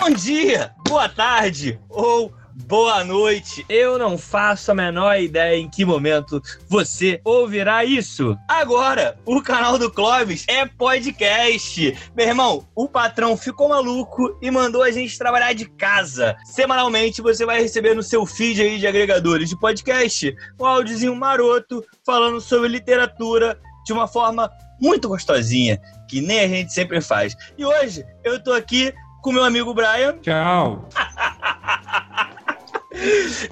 Bom dia, boa tarde ou boa noite. Eu não faço a menor ideia em que momento você ouvirá isso. Agora, o canal do Clóvis é podcast. Meu irmão, o patrão ficou maluco e mandou a gente trabalhar de casa. Semanalmente você vai receber no seu feed aí de agregadores de podcast um áudiozinho maroto falando sobre literatura de uma forma muito gostosinha, que nem a gente sempre faz. E hoje eu tô aqui com meu amigo Brian. Tchau.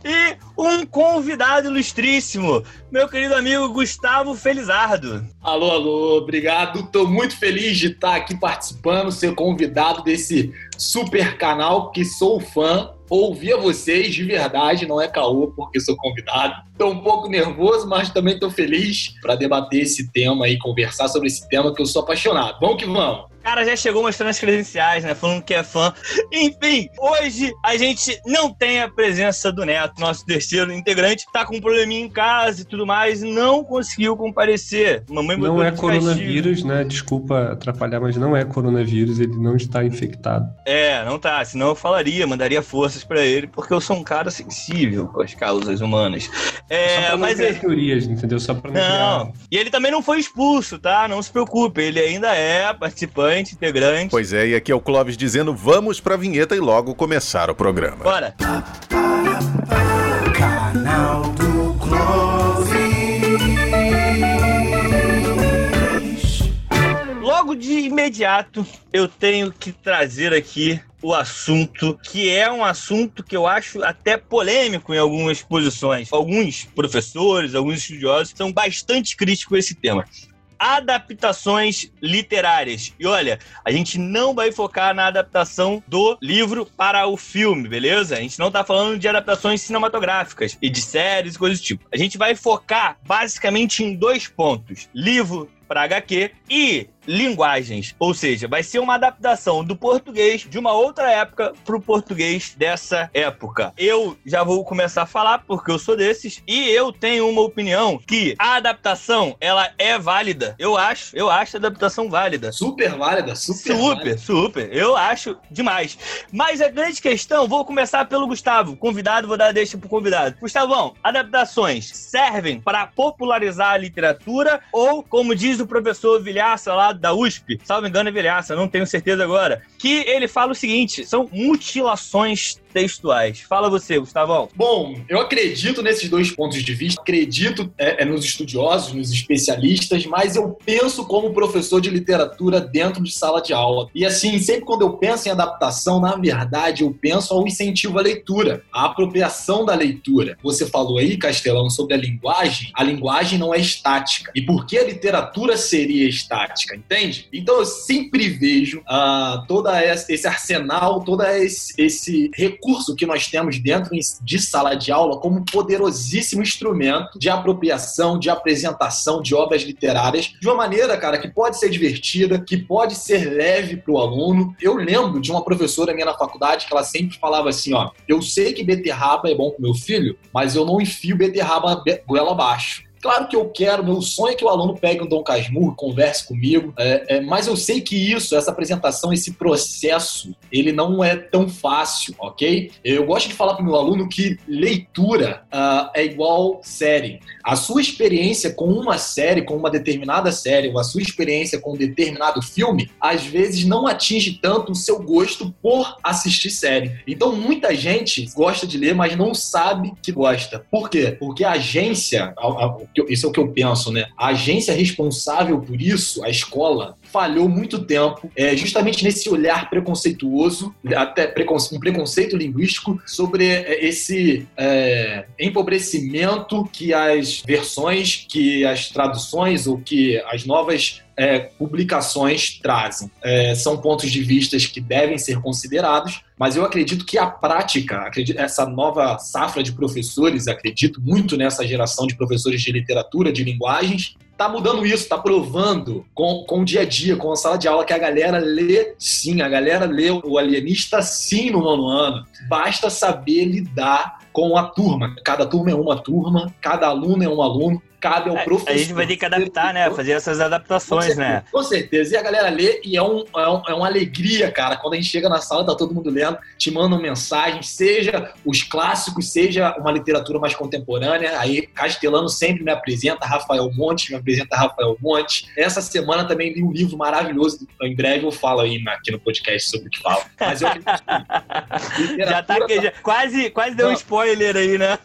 e um convidado ilustríssimo, meu querido amigo Gustavo Felizardo. Alô, alô, obrigado. Estou muito feliz de estar aqui participando, ser convidado desse super canal, que sou fã. Ouvia vocês de verdade, não é caô, porque sou convidado. Estou um pouco nervoso, mas também estou feliz para debater esse tema e conversar sobre esse tema que eu sou apaixonado. Vamos que vamos! cara já chegou mostrando as credenciais, né? Falando que é fã. Enfim, hoje a gente não tem a presença do Neto, nosso terceiro integrante. Tá com um probleminha em casa e tudo mais, não conseguiu comparecer. Mamãe não é coronavírus, né? Desculpa atrapalhar, mas não é coronavírus, ele não está infectado. É, não tá. Senão eu falaria, mandaria forças para ele, porque eu sou um cara sensível com as causas humanas. É, Só pra não mas ele... teorias, entendeu? Só pra não. Não. Criar... E ele também não foi expulso, tá? Não se preocupe, ele ainda é participante integrante. Pois é, e aqui é o Clóvis dizendo: vamos pra vinheta e logo começar o programa. Bora! Canal do Clóvis. Logo de imediato, eu tenho que trazer aqui o assunto, que é um assunto que eu acho até polêmico em algumas posições. Alguns professores, alguns estudiosos são bastante críticos a esse tema adaptações literárias. E olha, a gente não vai focar na adaptação do livro para o filme, beleza? A gente não tá falando de adaptações cinematográficas e de séries e coisas do tipo. A gente vai focar basicamente em dois pontos: livro para HQ e linguagens. Ou seja, vai ser uma adaptação do português de uma outra época para o português dessa época. Eu já vou começar a falar porque eu sou desses e eu tenho uma opinião que a adaptação ela é válida. Eu acho, eu acho a adaptação válida. Super válida, super. Super, válida. super. Eu acho demais. Mas a grande questão, vou começar pelo Gustavo, convidado, vou dar deixa pro convidado. Gustavão, adaptações servem para popularizar a literatura ou, como diz o professor Vilhaça lá da USP, salvo engano é Vilhaça, não tenho certeza agora, que ele fala o seguinte: são mutilações textuais. Fala você, Gustavão. Bom, eu acredito nesses dois pontos de vista, acredito é, é, nos estudiosos, nos especialistas, mas eu penso como professor de literatura dentro de sala de aula. E assim, sempre quando eu penso em adaptação, na verdade, eu penso ao incentivo à leitura, à apropriação da leitura. Você falou aí, Castelão, sobre a linguagem. A linguagem não é estática. E por que a literatura seria estática, entende? Então eu sempre vejo uh, todo esse arsenal, todo esse, esse recurso recurso que nós temos dentro de sala de aula como um poderosíssimo instrumento de apropriação, de apresentação de obras literárias de uma maneira, cara, que pode ser divertida, que pode ser leve para o aluno. Eu lembro de uma professora minha na faculdade que ela sempre falava assim, ó, eu sei que beterraba é bom pro meu filho, mas eu não enfio beterraba goela abaixo. Claro que eu quero, meu sonho é que o aluno pegue um Dom Casmurro, converse comigo, é, é, mas eu sei que isso, essa apresentação, esse processo, ele não é tão fácil, ok? Eu gosto de falar para o meu aluno que leitura uh, é igual série. A sua experiência com uma série, com uma determinada série, ou a sua experiência com um determinado filme, às vezes não atinge tanto o seu gosto por assistir série. Então, muita gente gosta de ler, mas não sabe que gosta. Por quê? Porque a agência, a, a, isso é o que eu penso, né? A agência responsável por isso, a escola, falhou muito tempo, é, justamente nesse olhar preconceituoso, até um preconceito linguístico sobre é, esse é, empobrecimento que as versões, que as traduções ou que as novas é, publicações trazem. É, são pontos de vista que devem ser considerados, mas eu acredito que a prática, acredito, essa nova safra de professores, acredito muito nessa geração de professores de literatura, de linguagens, tá mudando isso, tá provando com, com o dia a dia, com a sala de aula, que a galera lê sim, a galera lê o alienista sim no nono ano. Basta saber lidar com a turma. Cada turma é uma turma, cada aluno é um aluno, cabe ao É, professor. A gente vai ter que adaptar, né? Fazer essas Com adaptações, certeza, né? Com certeza. E a galera lê e é, um, é, um- é uma alegria, cara. Quando a gente chega na sala, tá todo mundo lendo, te mandam mensagens, seja os clássicos, seja uma literatura mais contemporânea. Aí Castelano sempre me apresenta, Rafael Monte me apresenta Rafael Monte. Essa semana também li um livro maravilhoso. Em breve eu falo aí na- aqui no podcast sobre o que falo. Mas eu Já tá aqui, já- quase, quase deu um Não. Spoiler aí, né?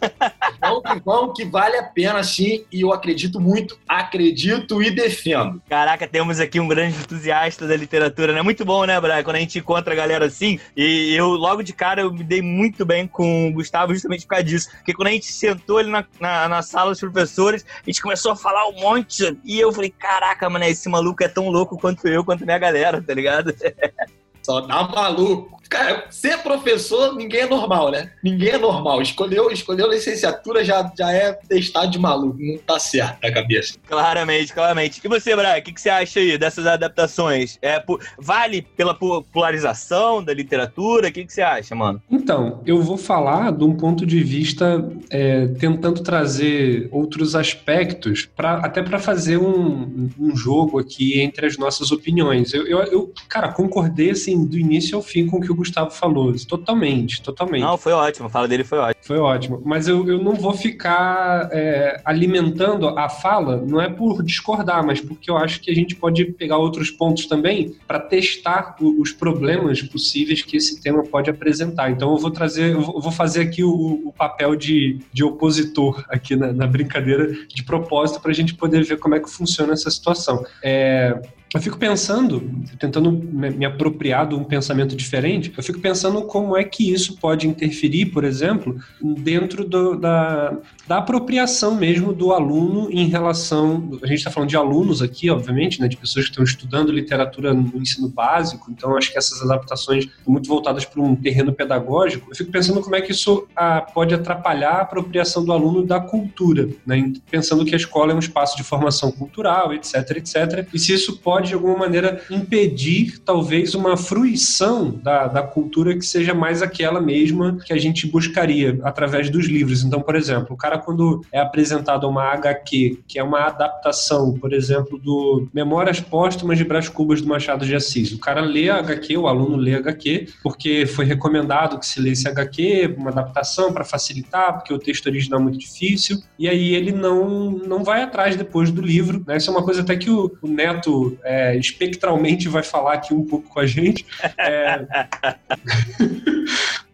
vão que vão, que vale a pena sim. E eu acredito muito, acredito e defendo. Caraca, temos aqui um grande entusiasta da literatura, né? Muito bom, né, Brian? Quando a gente encontra a galera assim. E eu, logo de cara, eu me dei muito bem com o Gustavo justamente por causa disso. Porque quando a gente sentou ali na, na, na sala dos professores, a gente começou a falar um monte. E eu falei, caraca, mano, esse maluco é tão louco quanto eu, quanto minha galera, tá ligado? Só dá maluco. Cara, ser professor, ninguém é normal, né? Ninguém é normal. Escolheu, escolheu licenciatura, já, já é testado de maluco. Não tá certo na cabeça. Claramente, claramente. E você, Brian, o que, que você acha aí dessas adaptações? É, po- vale pela popularização da literatura? O que, que você acha, mano? Então, eu vou falar de um ponto de vista é, tentando trazer outros aspectos, pra, até para fazer um, um jogo aqui entre as nossas opiniões. Eu, eu, eu, cara, concordei assim do início ao fim com o que o Gustavo falou. Totalmente, totalmente. Não, foi ótimo. A fala dele foi ótima. Foi ótimo. Mas eu, eu não vou ficar é, alimentando a fala, não é por discordar, mas porque eu acho que a gente pode pegar outros pontos também para testar o- os problemas possíveis que esse tema pode apresentar. Então eu vou trazer, eu vou fazer aqui o, o papel de, de opositor aqui na, na brincadeira de propósito para a gente poder ver como é que funciona essa situação. É, eu fico pensando, tentando me apropriar de um pensamento diferente, eu fico pensando como é que isso pode interferir, por exemplo, dentro do- da, da apropriação mesmo do aluno em relação. A gente está falando de alunos aqui, obviamente, né, de pessoas que estão estudando literatura no ensino básico, então acho que essas adaptações estão muito voltadas para um terreno pedagógico. Eu fico pensando como é que isso ah, pode atrapalhar a apropriação do aluno da cultura, né, pensando que a escola é um espaço de formação cultural, etc, etc, e se isso pode, de alguma maneira, impedir, talvez, uma fruição da, da cultura que seja mais aquela mesma que a gente buscaria através dos livros. Então, por exemplo, o cara, quando é apresentado uma HQ, que é uma adaptação, por exemplo, do Memórias Póstumas de Brás Cubas do Machado de Assis, o cara lê a HQ, o aluno lê a HQ, porque foi recomendado que se lesse HQ, uma adaptação para facilitar, porque o texto original é muito difícil, e aí ele não, não vai atrás depois do livro. Né? Isso é uma coisa até que o, o Neto é, espectralmente vai falar aqui um pouco com a gente. É,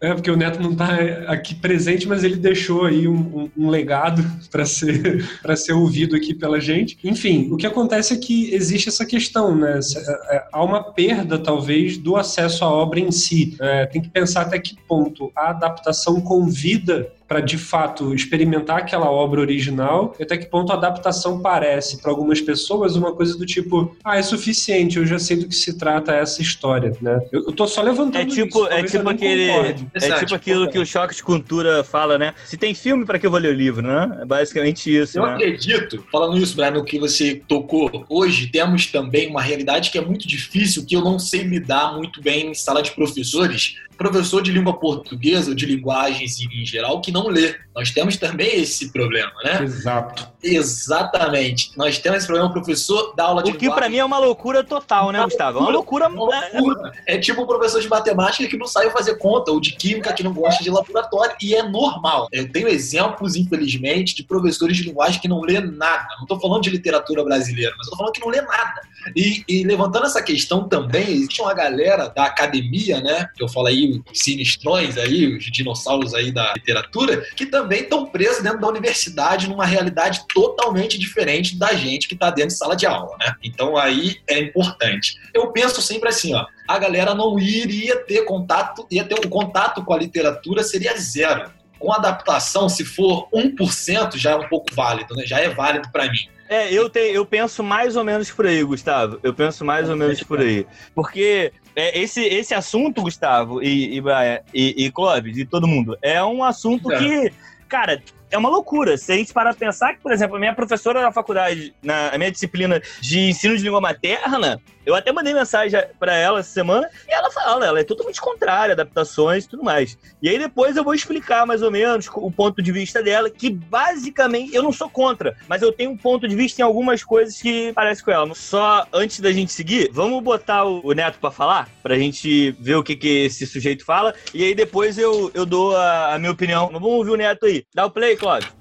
é, porque o Neto não está aqui presente, mas ele deixou aí um, um- um legado para ser, pra ser ouvido aqui pela gente. Enfim, o que acontece é que existe essa questão, né? É, é, Há uma perda, talvez, do acesso à obra em si. É, tem que pensar até que ponto a adaptação convida para de fato experimentar aquela obra original e até que ponto a adaptação parece para algumas pessoas uma coisa do tipo ah é suficiente eu já sei do que se trata essa história né eu, eu tô só levantando É tipo, isso, é tipo aquele. concorde. É Exato, tipo aquilo que o choque de cultura fala, né? Se tem filme, pra que eu vou ler o livro, né? É basicamente isso, Eu né? acredito, falando isso, Brian, no que você tocou, hoje temos também uma realidade que é muito difícil, que eu não sei lidar muito bem em sala de professores. Professor de língua portuguesa ou de linguagens em geral que não lê. Nós temos também esse problema, né? exato Exatamente. Nós temos esse problema, o professor da aula de O que pra mim é uma loucura total, né, Gustavo? É uma loucura. É uma loucura. É tipo um professor de matemática que não sabe fazer conta, ou de química que não gosta de laboratório, e é normal. Eu tenho exemplos, infelizmente, de professores de linguagem que não lê nada. Não estou falando de literatura brasileira, mas estou falando que não lê nada. E, e levantando essa questão também, existe uma galera da academia, né? Que eu falo aí, os sinistrões aí, os dinossauros aí da literatura, que também estão presos dentro da universidade numa realidade totalmente diferente da gente que está dentro de sala de aula, né? Então aí é importante. Eu penso sempre assim, ó, a galera não iria ter contato, ia ter um contato com a literatura seria zero. Com adaptação, se for 1%, já é um pouco válido, né? Já é válido para mim. É, eu, te, eu penso mais ou menos por aí, Gustavo. Eu penso mais ou menos por aí. Porque é, esse, esse assunto, Gustavo, e, e Brian, e, e Clóvis, e todo mundo, é um assunto É. que, cara, é uma loucura. Se a gente parar pra pensar que, por exemplo, a minha professora na faculdade, na minha disciplina de ensino de língua materna, eu até mandei mensagem para ela essa semana e ela fala, ela é totalmente contrária, adaptações e tudo mais. E aí depois eu vou explicar mais ou menos o ponto de vista dela, que basicamente eu não sou contra, mas eu tenho um ponto de vista em algumas coisas que parece com ela. Só antes da gente seguir, vamos botar o Neto para falar, pra gente ver o que, que esse sujeito fala, e aí depois eu, eu dou a, a minha opinião. Vamos ouvir o Neto aí. Dá o play, Cláudio.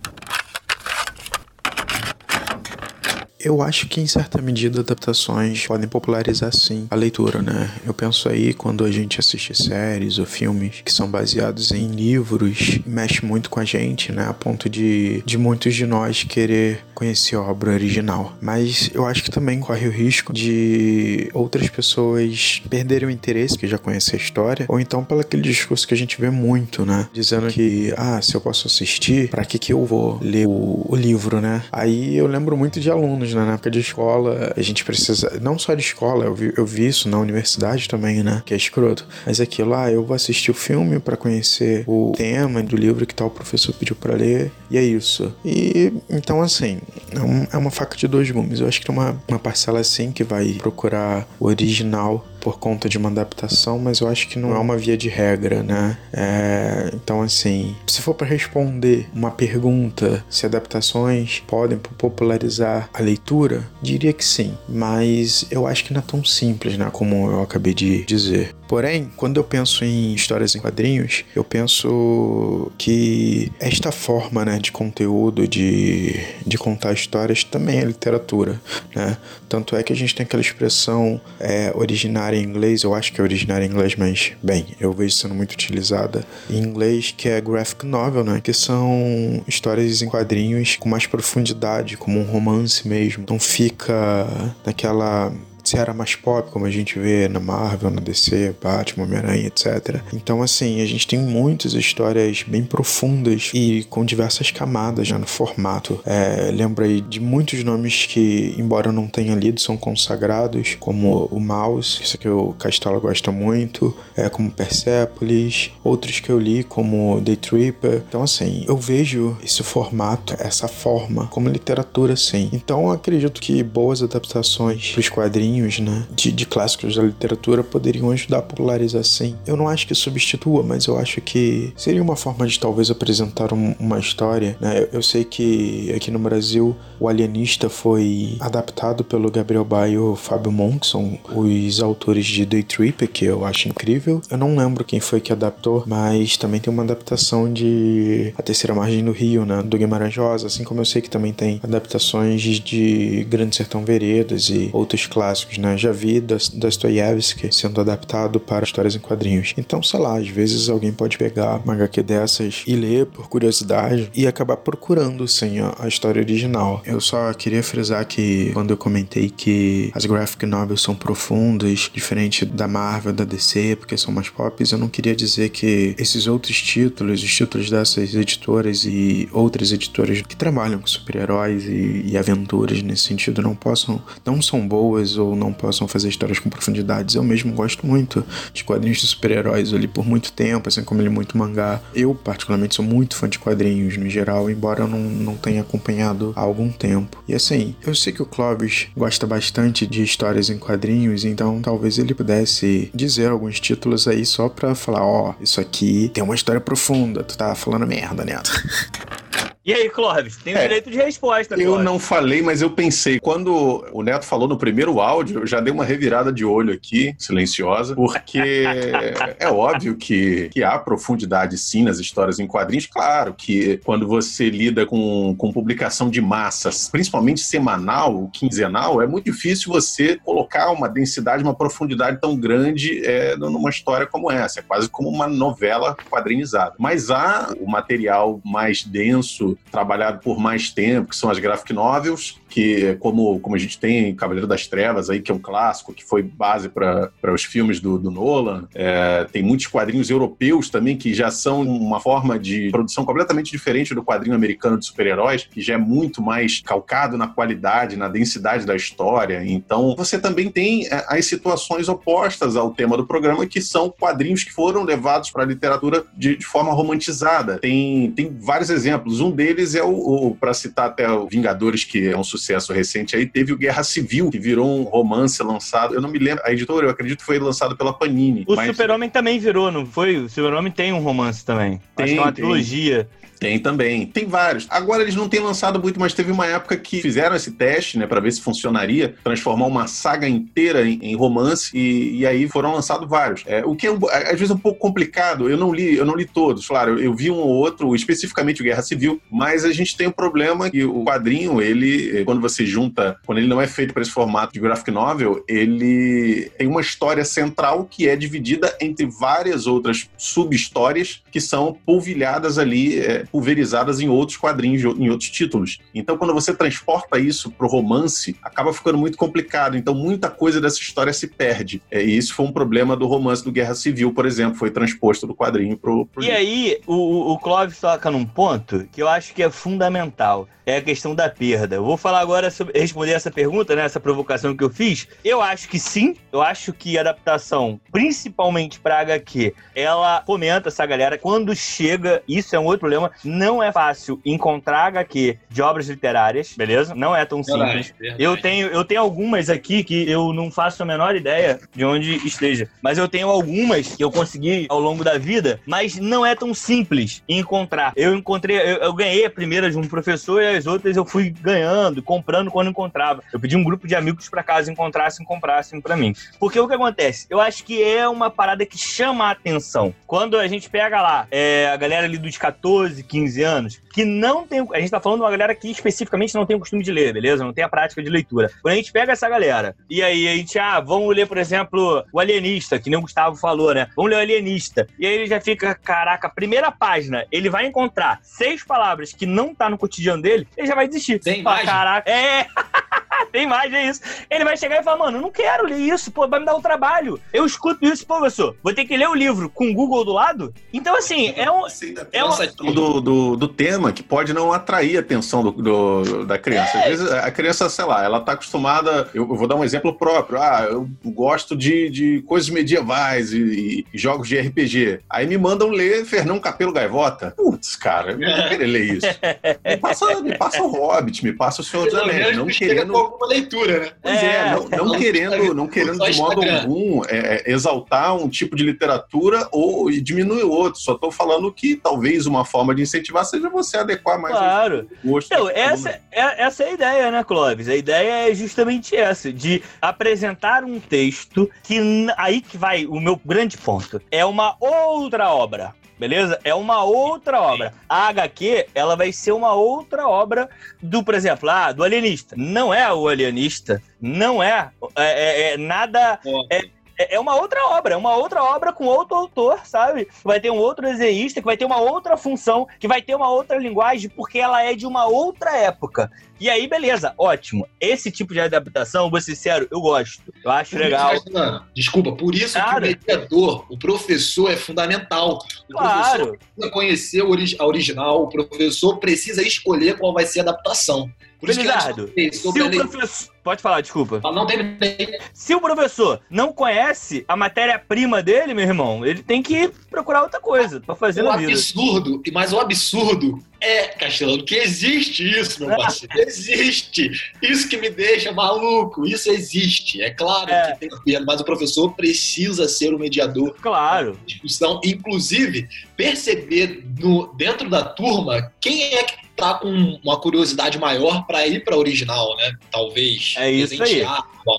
Eu acho que em certa medida adaptações podem popularizar sim a leitura, né? Eu penso aí quando a gente assiste séries ou filmes que são baseados em livros, mexe muito com a gente, né? A ponto de, de muitos de nós querer conhecer a obra original. Mas eu acho que também corre o risco de outras pessoas perderem o interesse, que já conhecem a história, ou então pelo aquele discurso que a gente vê muito, né? Dizendo que, ah, se eu posso assistir, para que que eu vou ler o, o livro, né? Aí eu lembro muito de alunos, né? Na época de escola, a gente precisa, não só de escola, eu vi, eu vi isso na universidade também, né? Que é escroto. Mas aquilo, ah, eu vou assistir o filme para conhecer o tema do livro que tal professor pediu para ler, e é isso. E então, assim, é, é uma faca de dois gumes. Eu acho que tem uma, uma parcela assim que vai procurar o original por conta de uma adaptação, mas eu acho que não é uma via de regra, né? É, então, assim, se for para responder uma pergunta se adaptações podem popularizar a leitura, diria que sim, mas eu acho que não é tão simples, né? Como eu acabei de dizer. Porém, quando eu penso em histórias em quadrinhos, eu penso que esta forma né, de conteúdo, de, de contar histórias, também é literatura. Né? Tanto é que a gente tem aquela expressão é, originária em inglês, eu acho que é originária em inglês, mas, bem, eu vejo sendo muito utilizada em inglês, que é graphic novel, né? que são histórias em quadrinhos com mais profundidade, como um romance mesmo. Não fica naquela se era mais pop, como a gente vê na Marvel, na DC, Batman, Homem-Aranha, etc. Então, assim, a gente tem muitas histórias bem profundas e com diversas camadas já no formato. É, aí de muitos nomes que, embora eu não tenha lido, são consagrados, como o Mouse, isso que o Castelo gosta muito, é, como Persepolis, outros que eu li, como The Tripper. Então, assim, eu vejo esse formato, essa forma, como literatura, sim. Então, acredito que boas adaptações para os quadrinhos quadrinhos, né, de, de, clássicos da literatura poderiam ajudar a popularizar sim. Eu não acho que substitua, mas eu acho que seria uma forma de talvez apresentar um, uma história, né? Eu, eu, sei que aqui no Brasil o Alienista foi adaptado pelo Gabriel Bay e Fábio Monkson, os autores de Day Trip, que eu acho incrível. Eu não lembro quem foi que adaptou, mas também tem uma adaptação de A Terceira Margem do Rio, né, do Guimarães Rosa, assim como eu sei que também tem adaptações de Grande Sertão Veredas e outros clássicos clássicos, né? Já vi Dostoiévski sendo adaptado para histórias em quadrinhos. Então, sei lá, às vezes alguém pode pegar uma HQ dessas e ler por curiosidade e acabar procurando, sim, a, história original. Eu só queria frisar que quando eu comentei que as graphic novels são profundas, diferente da Marvel, da DC, porque são mais pop, eu não queria dizer que esses outros títulos, os títulos dessas editoras e outras editoras que trabalham com super-heróis e, e aventuras nesse sentido não possam, não são boas ou não possam fazer histórias com profundidades. Eu mesmo gosto muito de quadrinhos de super-heróis. ali por muito tempo, assim como ele muito mangá. Eu, particularmente, sou muito fã de quadrinhos no geral, embora eu não, não tenha acompanhado há algum tempo. E assim, eu sei que o Clovis gosta bastante de histórias em quadrinhos, então talvez ele pudesse dizer alguns títulos aí só pra falar: ó, oh, isso aqui tem uma história profunda, tu tá falando merda, Neto. E aí, Clóvis, tem o é, direito de resposta. Eu Clóvis. não falei, mas eu pensei. Quando o Neto falou no primeiro áudio, eu já dei uma revirada de olho aqui, silenciosa, porque é óbvio que, que há profundidade sim nas histórias em quadrinhos. Claro que quando você lida com, com publicação de massas, principalmente semanal, quinzenal, é muito difícil você colocar uma densidade, uma profundidade tão grande é, numa história como essa. É quase como uma novela quadrinizada. Mas há o material mais denso trabalhado por mais tempo, que são as graphic novels, que como, como a gente tem Cavaleiro das Trevas aí, que é um clássico, que foi base para os filmes do, do Nolan. É, tem muitos quadrinhos europeus também, que já são uma forma de produção completamente diferente do quadrinho americano de super-heróis, que já é muito mais calcado na qualidade, na densidade da história. Então, você também tem é, as situações opostas ao tema do programa, que são quadrinhos que foram levados para a literatura de, de forma romantizada. Tem, tem vários exemplos. Um deles é o, o para citar até o Vingadores, que é um sucesso recente aí, teve o Guerra Civil, que virou um romance lançado. Eu não me lembro, a editora, eu acredito que foi lançado pela Panini. O mas Super-Homem também virou, não foi? O Super-Homem tem um romance também. Acho que é uma Tem, tem. trilogia. Tem também. Tem vários. Agora eles não têm lançado muito, mas teve uma época que fizeram esse teste, né, para ver se funcionaria, transformar uma saga inteira em, em romance e, e aí foram lançados vários. É, o que é às vezes é um pouco complicado. Eu não li, eu não li todos. Claro, eu, eu vi um ou outro, especificamente o Guerra Civil, mas a gente tem um problema que o quadrinho, ele, quando você junta, quando ele não é feito para esse formato de graphic novel, ele tem uma história central que é dividida entre várias outras sub-histórias que são polvilhadas ali, é, pulverizadas em outros quadrinhos, em outros títulos. Então, quando você transporta isso pro romance, acaba ficando muito complicado. Então, muita coisa dessa história se perde. É, e isso foi um problema do romance do Guerra Civil, por exemplo, foi transposto do quadrinho pro, pro E livro. aí, o, o- o Clóvis toca num ponto que eu acho que é fundamental. É a questão da perda. Eu vou falar agora sobre responder essa pergunta, né? Essa provocação que eu fiz. Eu acho que sim. Eu acho que a adaptação, principalmente pra HQ, ela fomenta essa galera. Quando chega, isso é um outro problema. Não é fácil encontrar HQ de obras literárias, beleza? Não é tão simples. Eu tenho, eu tenho algumas aqui que eu não faço a menor ideia de onde esteja. Mas eu tenho algumas que eu consegui ao longo da vida, mas não é tão simples encontrar. Eu encontrei, eu, eu ganhei a primeira de um professor e as outras eu fui ganhando, comprando quando encontrava. Eu pedi um grupo de amigos pra caso encontrassem, comprassem pra mim. Porque o que acontece? Eu acho que é uma parada que chama a atenção. Quando a gente pega lá é, a galera ali dos 14, 15 anos, que não tem. A gente tá falando de uma galera que especificamente não tem o costume de ler, beleza? Não tem a prática de leitura. Quando a gente pega essa galera, e aí a gente, ah, vamos ler, por exemplo, o Alienista, que nem o Gustavo falou, né? Vamos ler o Alienista. E aí ele já fica, caraca, primeira página, ele vai encontrar seis palavras que não tá no cotidiano dele, ele já vai desistir. Fala, imagem? Caraca, é. Tem mais, é isso. Ele vai chegar e falar, mano, eu não quero ler isso, pô, vai me dar um trabalho. Eu escuto isso, pô, professor. Vou ter que ler o livro com o Google do lado? Então, assim, é um. É uma, do, do, do tema que pode não atrair a atenção do, do- da criança. Às vezes a criança, sei lá, ela tá acostumada. Eu, eu vou dar um exemplo próprio. Ah, eu gosto de, de coisas medievais e, e jogos de RPG. Aí me mandam ler Fernão Capelo Gaivota. Putz, cara, eu não vou querer ler isso. Me passa, me passa o Hobbit, me passa o Senhor dos Anéis. Não querendo. Com alguma leitura, né? Pois é, É, não, não não querendo, não querendo de modo algum é, é, exaltar um tipo de literatura ou diminuir outro. Só estou falando que talvez uma forma de incentivar seja você adequar mais claro. o gosto. Então, essa, é, essa é a ideia, né, Clóvis? A ideia é justamente essa, de apresentar um texto que, aí que vai o meu grande ponto, é uma outra obra. Beleza? É uma outra obra. A HQ, ela vai ser uma outra obra do, por exemplo, ah, do alienista. Não é o alienista. Não é, é, é- é nada. É, é uma outra obra, é uma outra obra com outro autor, sabe? Vai ter um outro desenhista, que vai ter uma outra função, que vai ter uma outra linguagem, porque ela é de uma outra época. E aí, beleza, ótimo. Esse tipo de adaptação, vou ser sincero, eu gosto. Eu acho Por isso, legal. Caetano, Desculpa, por isso Cara. que o mediador, o professor é fundamental. O professor Claro. precisa conhecer a original, o professor precisa escolher qual vai ser a adaptação. Por isso Felizardo, falar Se o professor. Pode falar, desculpa. Ah, não terminei. Se o professor não conhece a matéria-prima dele, meu irmão, ele tem que procurar outra coisa pra fazer O na vida. absurdo, mas o absurdo é, Castelano, que existe isso, meu parceiro. Existe. Isso que me deixa maluco. Isso existe. É claro É. que tem que ter, mas o professor precisa ser o mediador Claro. discussão, inclusive perceber no, dentro da turma quem é que tá com uma curiosidade maior para ir para original, né? Talvez. É isso aí.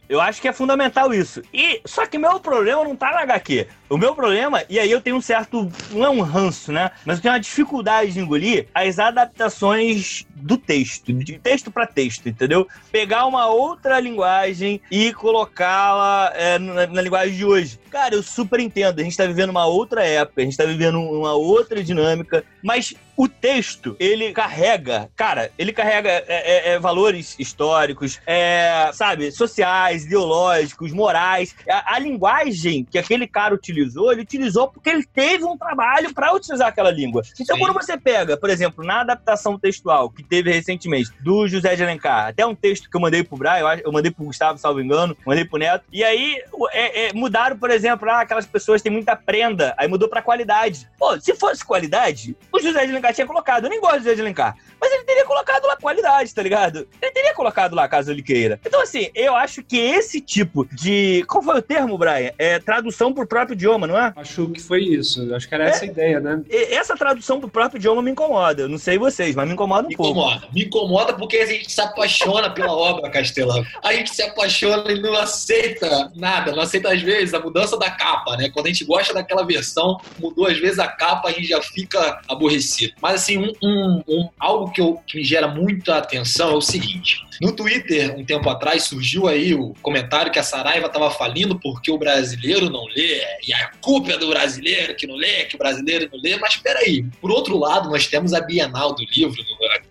Eu acho que é fundamental isso. E só que meu problema não tá na HQ. O meu problema, e aí eu tenho um certo, não é um ranço, né? Mas eu tenho uma dificuldade de engolir as adaptações do texto, de texto para texto, entendeu? Pegar uma outra linguagem e colocá-la é, na, na linguagem de hoje. Cara, eu super entendo. A gente tá vivendo uma outra época, a gente tá vivendo uma outra dinâmica, mas o texto, ele carrega, cara, ele carrega é, é, é, valores históricos, é, sabe, sociais, ideológicos, morais. A, a linguagem que aquele cara utilizou, ele utilizou porque ele teve um trabalho para utilizar aquela língua. Então, Sim. quando você pega, por exemplo, na adaptação textual que teve recentemente do José de Alencar, até um texto que eu mandei pro Brian, eu, eu mandei pro Gustavo, salvo engano, mandei pro Neto, e aí é- é, mudaram, por exemplo, ah, aquelas pessoas têm muita prenda, aí mudou pra qualidade. Pô, se fosse qualidade, o o José de Alencar tinha colocado. Eu nem gosto de Alencar. Mas ele teria colocado lá qualidade, tá ligado? Ele teria colocado lá caso ele queira. Então, assim, eu acho que esse tipo de. Qual foi o termo, Brian? É tradução pro próprio idioma, não é? Acho que foi isso. Acho que era essa a ideia, né? Essa tradução pro próprio idioma me incomoda. Eu não sei vocês, mas me incomoda um Me pouco. incomoda. Me incomoda porque a gente se apaixona pela obra, Castelão. A gente se apaixona e não aceita nada. Não aceita, às vezes, a mudança da capa, né? Quando a gente gosta daquela versão, mudou às vezes a capa, a gente já fica aborrecido. Mas, assim, um, um- um- algo que, eu- que me gera muita atenção é o seguinte. No Twitter, um tempo atrás, surgiu aí o comentário que a Saraiva estava falindo porque o brasileiro não lê, e a culpa é do brasileiro que não lê, que o brasileiro não lê. Mas peraí, por outro lado, nós temos a Bienal do Livro,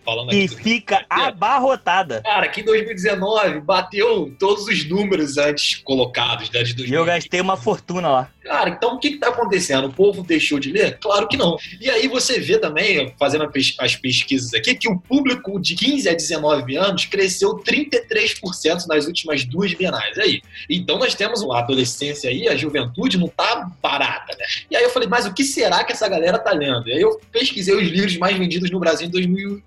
falando E aqui do fica abarrotada. Cara, que em 2019 bateu todos os números antes colocados, né, de E 2020. eu gastei uma fortuna lá. Cara, então o que está acontecendo? O povo deixou de ler? Claro que não. E aí você vê também, fazendo as pesquisas aqui, que o público de 15 a 19 anos cresceu 33% nas últimas duas bienais. Aí. Então nós temos a adolescência aí, a juventude não tá parada, né? E aí eu falei, mas o que será que essa galera tá lendo? E aí eu pesquisei os livros mais vendidos no Brasil em 2019.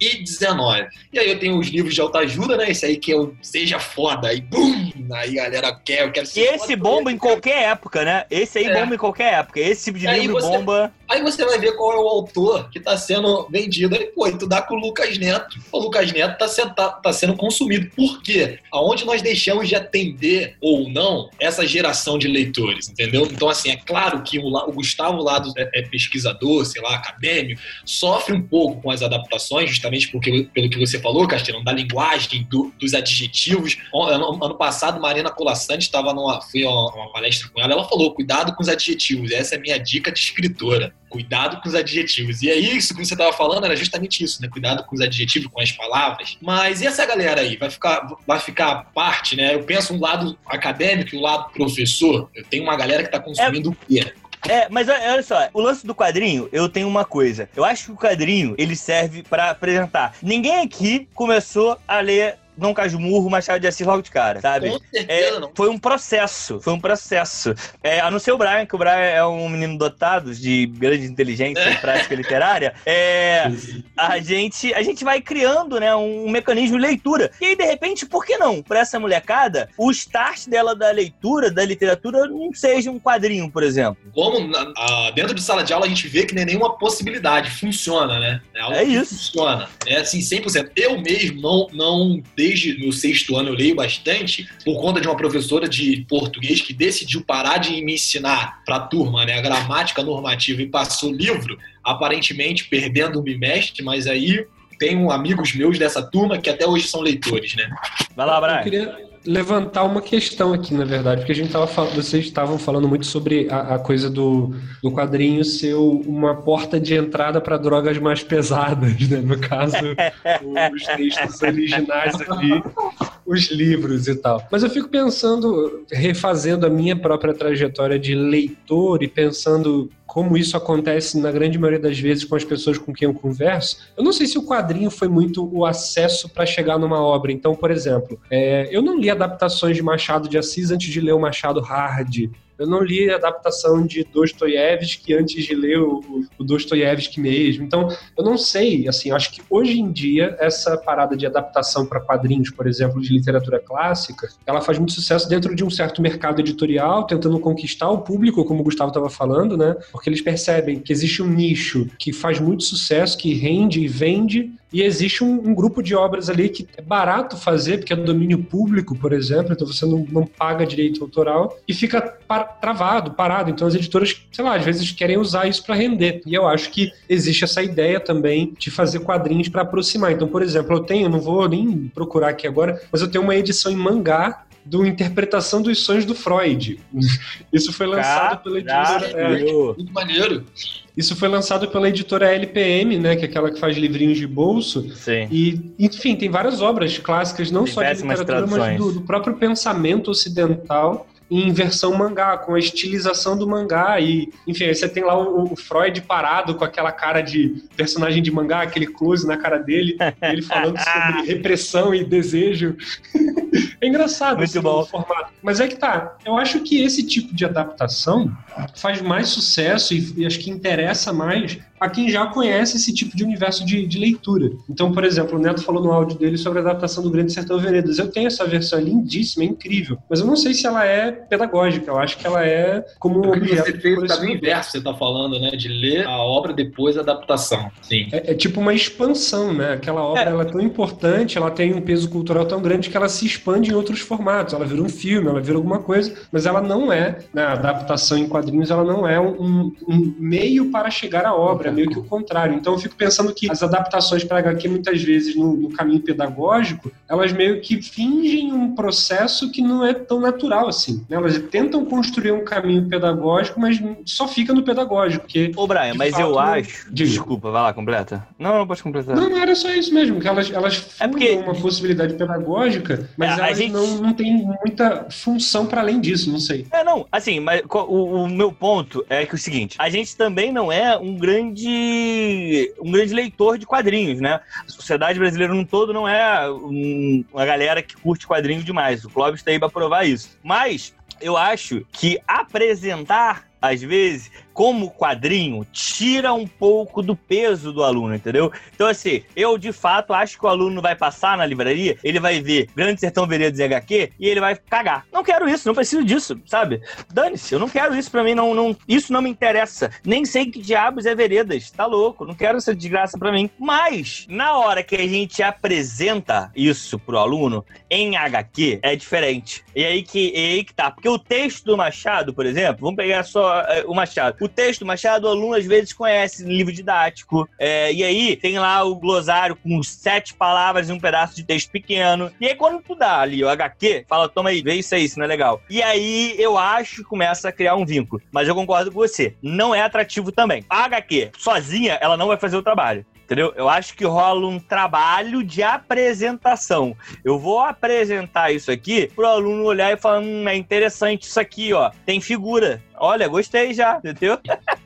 E aí eu tenho os livros de autoajuda, né? Esse aí que é o Seja Foda, aí bum! Aí a galera quer, eu quero E ser esse foda, bomba em qualquer época, né? Esse aí É. bomba em qualquer época. Esse tipo de E livro você- bomba. Aí você vai ver qual é o autor que está sendo vendido. Aí, pô, e tu dá com o Lucas Neto. O Lucas Neto está tá, sendo consumido. Por quê? Aonde nós deixamos de atender ou não essa geração de leitores, entendeu? Então, assim, é claro que o, o Gustavo Lado é, é pesquisador, sei lá, acadêmico, sofre um pouco com as adaptações, justamente porque, pelo que você falou, Castelão, da linguagem, do- dos adjetivos. Ano, ano passado, Marina Colassante estava numa, fui a uma, uma palestra com ela, ela falou, cuidado com os adjetivos. Essa é a minha dica de escritora. Cuidado com os adjetivos. E aí, isso que você estava falando era justamente isso, né? Cuidado com os adjetivos, com as palavras. Mas e essa galera aí? Vai ficar, vai ficar à parte, né? Eu penso um lado acadêmico e um lado professor. Eu tenho uma galera que está consumindo o quê? É, mas olha só, o lance do quadrinho, eu tenho uma coisa. Eu acho que o quadrinho, ele serve pra apresentar. Ninguém aqui começou a ler Dom Casmurro, Machado de Assis logo de cara, sabe? Com É, certeza não. foi um processo, foi um processo. É, a não ser o Brian, que o Brian é um menino dotado de grande inteligência e prática literária, é, a gente, a gente vai criando né, um mecanismo de leitura. E aí, de repente, por que não? Para essa molecada, o start dela da leitura, da literatura, não seja um quadrinho, por exemplo. Como na- a- dentro de sala de aula a gente vê que nem nenhuma possibilidade, funciona, né? É que isso. Funciona. É assim, 100%. Eu mesmo, não, não, desde meu sexto ano eu leio bastante, por conta de uma professora de português que decidiu parar de me ensinar para a turma, né, a gramática normativa e passou o livro, aparentemente perdendo o bimestre, mas aí tenho amigos meus dessa turma que até hoje são leitores, né? Vai lá, Eu Brian. queria levantar uma questão aqui, na verdade, porque a gente tava fal- vocês estavam falando muito sobre a, a coisa do, do quadrinho ser uma porta de entrada para drogas mais pesadas, né? No caso, os textos originais ali, os livros e tal. Mas eu fico pensando, refazendo a minha própria trajetória de leitor e pensando como isso acontece na grande maioria das vezes com as pessoas com quem eu converso, eu não sei se o quadrinho foi muito o acesso para chegar numa obra. Então, por exemplo, é, eu não li adaptações de Machado de Assis antes de ler o Machado Hard. Eu não li a adaptação de Dostoiévski antes de ler o, o Dostoiévski mesmo. Então, eu não sei, assim, acho que hoje em dia essa parada de adaptação para quadrinhos, por exemplo, de literatura clássica, ela faz muito sucesso dentro de um certo mercado editorial, tentando conquistar o público, como o Gustavo estava falando, né? Porque eles percebem que existe um nicho que faz muito sucesso, que rende e vende, e existe um, um grupo de obras ali que é barato fazer, porque é domínio público, por exemplo, então você não, não paga direito autoral e fica par- travado, parado. Então as editoras, sei lá, às vezes querem usar isso para render. E eu acho que existe essa ideia também de fazer quadrinhos para aproximar. Então, por exemplo, eu tenho, não vou nem procurar aqui agora, mas eu tenho uma edição em mangá do Interpretação dos Sonhos do Freud. Isso foi lançado pela editora. é, Caralho. Muito maneiro. Isso foi lançado pela editora LPM, né, que é aquela que faz livrinhos de bolso. Sim. E, enfim, tem várias obras clássicas, não Tem só de literatura, mas traduções. do, do próprio pensamento ocidental em versão mangá, com a estilização do mangá. E, enfim, aí você tem lá o, o Freud parado com aquela cara de personagem de mangá, aquele close na cara dele, ele falando sobre repressão e desejo. é engraçado Muito assim, bom. formato. Mas é que tá. Eu acho que esse tipo de adaptação faz mais sucesso e, e acho que interessa mais a quem já conhece esse tipo de universo de, de leitura. Então, por exemplo, o Neto falou no áudio dele sobre a adaptação do Grande Sertão Veredas. Eu tenho essa versão é lindíssima, é incrível, mas eu não sei se ela é pedagógica. Eu acho que ela é como um objeto. você fez caminho inverso, você tá falando, né? De ler a obra depois da adaptação. Sim. É, é tipo uma expansão, né? Aquela obra É. ela é tão importante, ela tem um peso cultural tão grande que ela se expande em outros formatos. Ela vira um filme, ela vira alguma coisa, mas ela não é, né, a adaptação em quadrinhos, ela não é um, um meio para chegar à obra, meio que o contrário. Então eu fico pensando que as adaptações para HQ, muitas vezes, no, no caminho pedagógico, elas meio que fingem um processo que não é tão natural assim. né? Elas tentam construir um caminho pedagógico, mas só fica no pedagógico, porque Ô, Brian, mas eu fato, acho. diga. Desculpa, vai lá, completa. Não, não pode completar. Não, não era só isso mesmo, que elas, elas É porque- uma possibilidade pedagógica, mas É, elas gente- não, não têm muita função para além disso, não sei. É, não, assim, mas o, o meu ponto é que é o seguinte, a gente também não é um grande um grande leitor de quadrinhos, né? A sociedade brasileira num todo não é um- uma galera que curte quadrinhos demais. O Clóvis está aí para provar isso. Mas eu acho que apresentar às vezes, como quadrinho, tira um pouco do peso do aluno, entendeu? Então, assim, eu de fato acho que o aluno vai passar na livraria, ele vai ver Grande Sertão Veredas e HQ e ele vai cagar. Não quero isso, não preciso disso, sabe? Dane-se, eu não quero isso pra mim, não, não, isso não me interessa. Nem sei que diabos é Veredas, tá louco, não quero essa desgraça pra mim. Mas, na hora que a gente apresenta isso pro aluno em HQ, é diferente. E aí que, é aí que tá. Porque o texto do Machado, por exemplo, vamos pegar só é, o Machado. O texto do Machado, o aluno às vezes conhece livro didático. é, e aí tem lá o glossário com sete palavras e um pedaço de texto pequeno. E aí quando tu dá ali o HQ, fala, toma aí, vê isso aí, isso não é legal. E aí eu acho que começa a criar um vínculo. Mas eu concordo com você. Não é atrativo também. A HQ, sozinha, ela não vai fazer o trabalho. Entendeu? Eu acho que rola um trabalho de apresentação. Eu vou apresentar isso aqui pro aluno olhar e falar: hum, é interessante isso aqui, ó. Tem figura. Olha, gostei já, entendeu?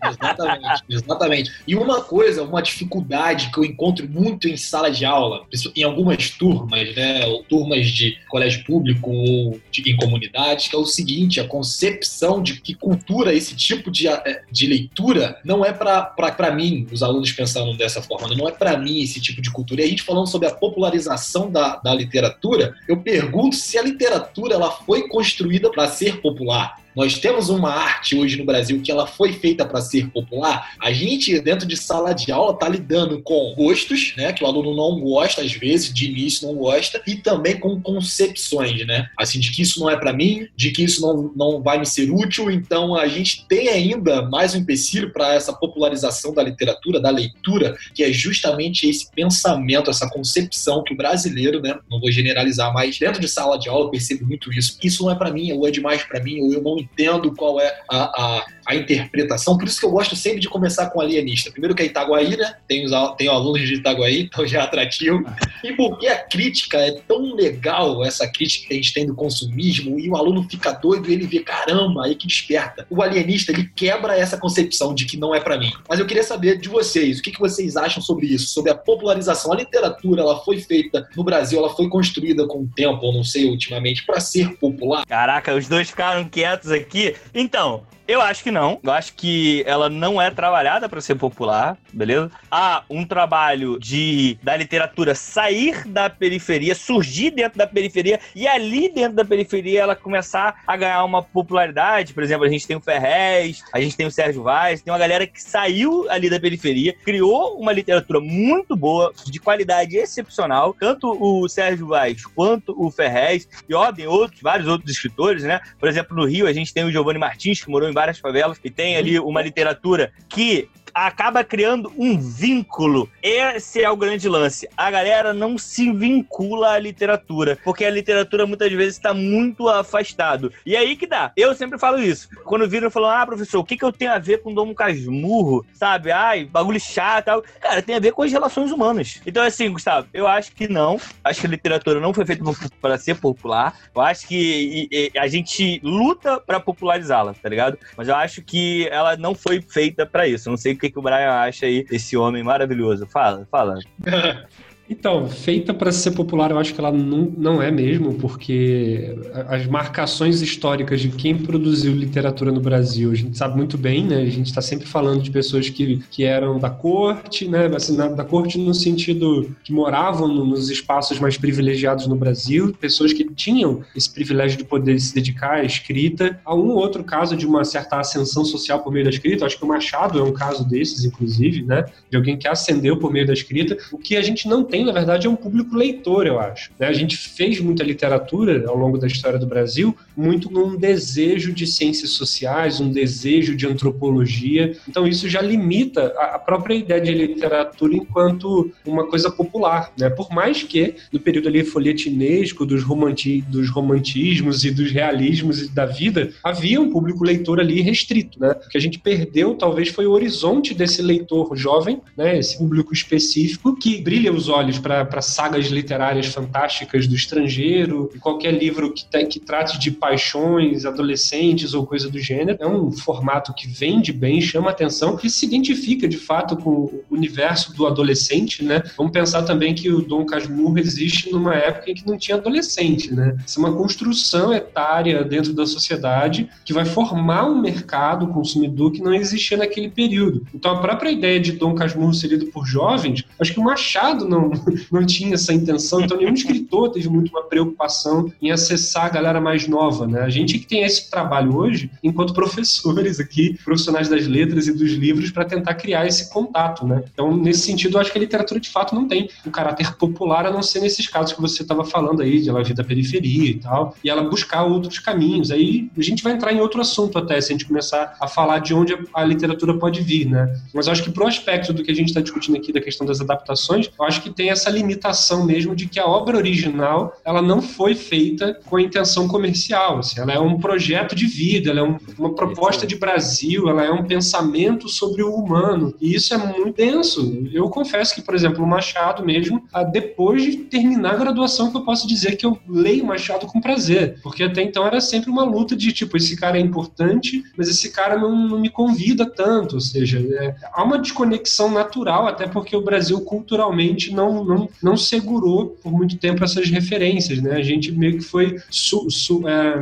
Exatamente, exatamente. E uma coisa, uma dificuldade que eu encontro muito em sala de aula, em algumas turmas, né, ou turmas de colégio público ou de, em comunidades, que é o seguinte, a concepção de que cultura, esse tipo de, eh, de leitura, não é para mim, os alunos pensando dessa forma, não é para mim esse tipo de cultura. E a gente falando sobre a popularização da, da literatura, eu pergunto se a literatura ela foi construída para ser popular. Nós temos uma arte hoje no Brasil que ela foi feita para ser popular. A gente, dentro de sala de aula, está lidando com gostos, né? Que o aluno não gosta, às vezes, de início não gosta, e também com concepções, né? Assim, de que isso não é para mim, de que isso não, não vai me ser útil. Então, a gente tem ainda mais um empecilho para essa popularização da literatura, da leitura, que é justamente esse pensamento, essa concepção que o brasileiro, né? Não vou generalizar, mas dentro de sala de aula eu percebo muito isso. Isso não é para mim, ou é demais para mim, ou eu não entendo qual é a, a, a, interpretação. Por isso que eu gosto sempre de começar com alienista. Primeiro que é Itaguaí, né? Tem, os, tem alunos de Itaguaí, então já é atrativo. E porque a crítica é tão legal, essa crítica que a gente tem do consumismo, e o aluno fica doido e ele vê, caramba, aí que desperta. O alienista, ele quebra essa concepção de que não é para mim. Mas eu queria saber de vocês, o que, que vocês acham sobre isso? Sobre a popularização. A literatura, ela foi feita no Brasil, ela foi construída com o tempo, ou não sei, ultimamente, para ser popular? Caraca, os dois ficaram quietos aqui. Então, eu acho que não. Eu acho que ela não é trabalhada para ser popular, beleza? Há um trabalho de da literatura sair da periferia, surgir dentro da periferia e ali dentro da periferia ela começar a ganhar uma popularidade. Por exemplo, a gente tem o Ferrez, a gente tem o Sérgio Vaz, tem uma galera que saiu ali da periferia, criou uma literatura muito boa, de qualidade excepcional, tanto o Sérgio Vaz quanto o Ferrez e óbvio, outros, vários outros escritores, né? Por exemplo, no Rio a gente tem o Giovanni Martins, que morou em várias favelas e tem ali uma literatura que acaba criando um vínculo. Esse é o grande lance. A galera não se vincula à literatura, porque a literatura muitas vezes está muito afastado. E aí que dá. Eu sempre falo isso. Quando viram falam, ah, professor, o que, que eu tenho a ver com Dom Casmurro? Sabe? Ai, bagulho chato tal. Cara, tem a ver com as relações humanas. Então, assim, Gustavo, eu acho que não. Acho que a literatura não foi feita para ser popular. Eu acho que a gente luta para popularizá-la, tá ligado? Mas eu acho que ela não foi feita para isso. Eu não sei o que, que o Brian acha aí desse homem maravilhoso. Fala, fala. Então, feita para ser popular, eu acho que ela não, não é mesmo, porque as marcações históricas de quem produziu literatura no Brasil, a gente sabe muito bem, né? A gente está sempre falando de pessoas que, que eram da corte, né? Assim, da corte no sentido que moravam no, nos espaços mais privilegiados no Brasil, pessoas que tinham esse privilégio de poder se dedicar à escrita. Há um outro caso de uma certa ascensão social por meio da escrita, acho que o Machado é um caso desses, inclusive, né? De alguém que ascendeu por meio da escrita. O que a gente não tem, na verdade, é um público leitor, eu acho. Né? A gente fez muita literatura ao longo da história do Brasil, muito num desejo de ciências sociais, um desejo de antropologia. Então, isso já limita a própria ideia de literatura enquanto uma coisa popular, né? Por mais que, no período ali folhetinesco dos, romanti dos romantismos e dos realismos da vida, havia um público leitor ali restrito, né? O que a gente perdeu, talvez, foi o horizonte desse leitor jovem, né? Esse público específico que brilha os olhos para sagas literárias fantásticas do estrangeiro, qualquer livro que, que trate de paixões adolescentes ou coisa do gênero. É um formato que vende bem, chama atenção e se identifica de fato com o universo do adolescente, né? Vamos pensar também que o Dom Casmurro existe numa época em que não tinha adolescente, né? Isso é uma construção etária dentro da sociedade que vai formar um mercado consumidor que não existia naquele período. Então a própria ideia de Dom Casmurro ser lido por jovens, acho que o Machado não, não tinha essa intenção, então nenhum escritor teve muito uma preocupação em acessar a galera mais nova, né? A gente que tem esse trabalho hoje, enquanto professores aqui, profissionais das letras e dos livros, para tentar criar esse contato, né? Então, nesse sentido, eu acho que a literatura de fato não tem um caráter popular, a não ser nesses casos que você estava falando aí, de ela vir da periferia e tal, e ela buscar outros caminhos. Aí a gente vai entrar em outro assunto até, se a gente começar a falar de onde a literatura pode vir, né? Mas eu acho que pro aspecto do que a gente está discutindo aqui, da questão das adaptações, eu acho que tem essa limitação mesmo de que a obra original, ela não foi feita com a intenção comercial, assim, ela é um projeto de vida, ela é um, uma proposta de Brasil, ela é um pensamento sobre o humano, e isso é muito denso. Eu confesso que, por exemplo, o Machado mesmo, ah, depois de terminar a graduação, que eu posso dizer que eu leio Machado com prazer, porque até então era sempre uma luta de tipo, esse cara é importante, mas esse cara não, não me convida tanto, ou seja, é, há uma desconexão natural, até porque o Brasil culturalmente não, não, não segurou por muito tempo essas referências, né? A gente meio que foi su, su, é,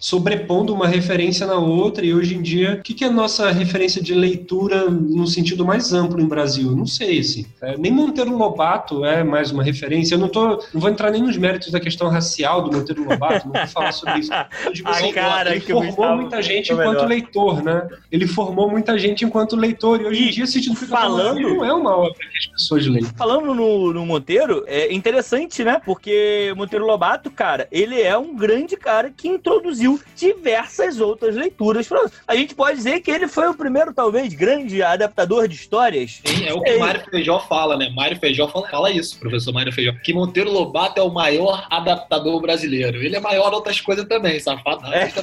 sobrepondo uma referência na outra, e hoje em dia, o que, que é a nossa referência de leitura no sentido mais amplo em Brasil? Não sei, assim. É, nem Monteiro Lobato é mais uma referência. Eu não, tô, não vou entrar nem nos méritos da questão racial do Monteiro Lobato, não vou falar sobre isso. Eu digo assim, cara, ele formou muita gente enquanto melhor. leitor, né? Ele formou muita gente enquanto leitor, e hoje em dia esse título fica falando não é uma obra que as pessoas leem. Falando no, no Monteiro, é interessante, né? Porque Monteiro Lobato, cara, ele é um grande cara que introduziu diversas outras leituras. A gente pode dizer que ele foi o primeiro, talvez, grande adaptador de histórias. Sim, é o que o Mário Feijó fala, né? Mário Feijó fala, fala isso, professor Mário Feijó. Que Monteiro Lobato é o maior adaptador brasileiro. Ele é maior em outras coisas também, safado. É.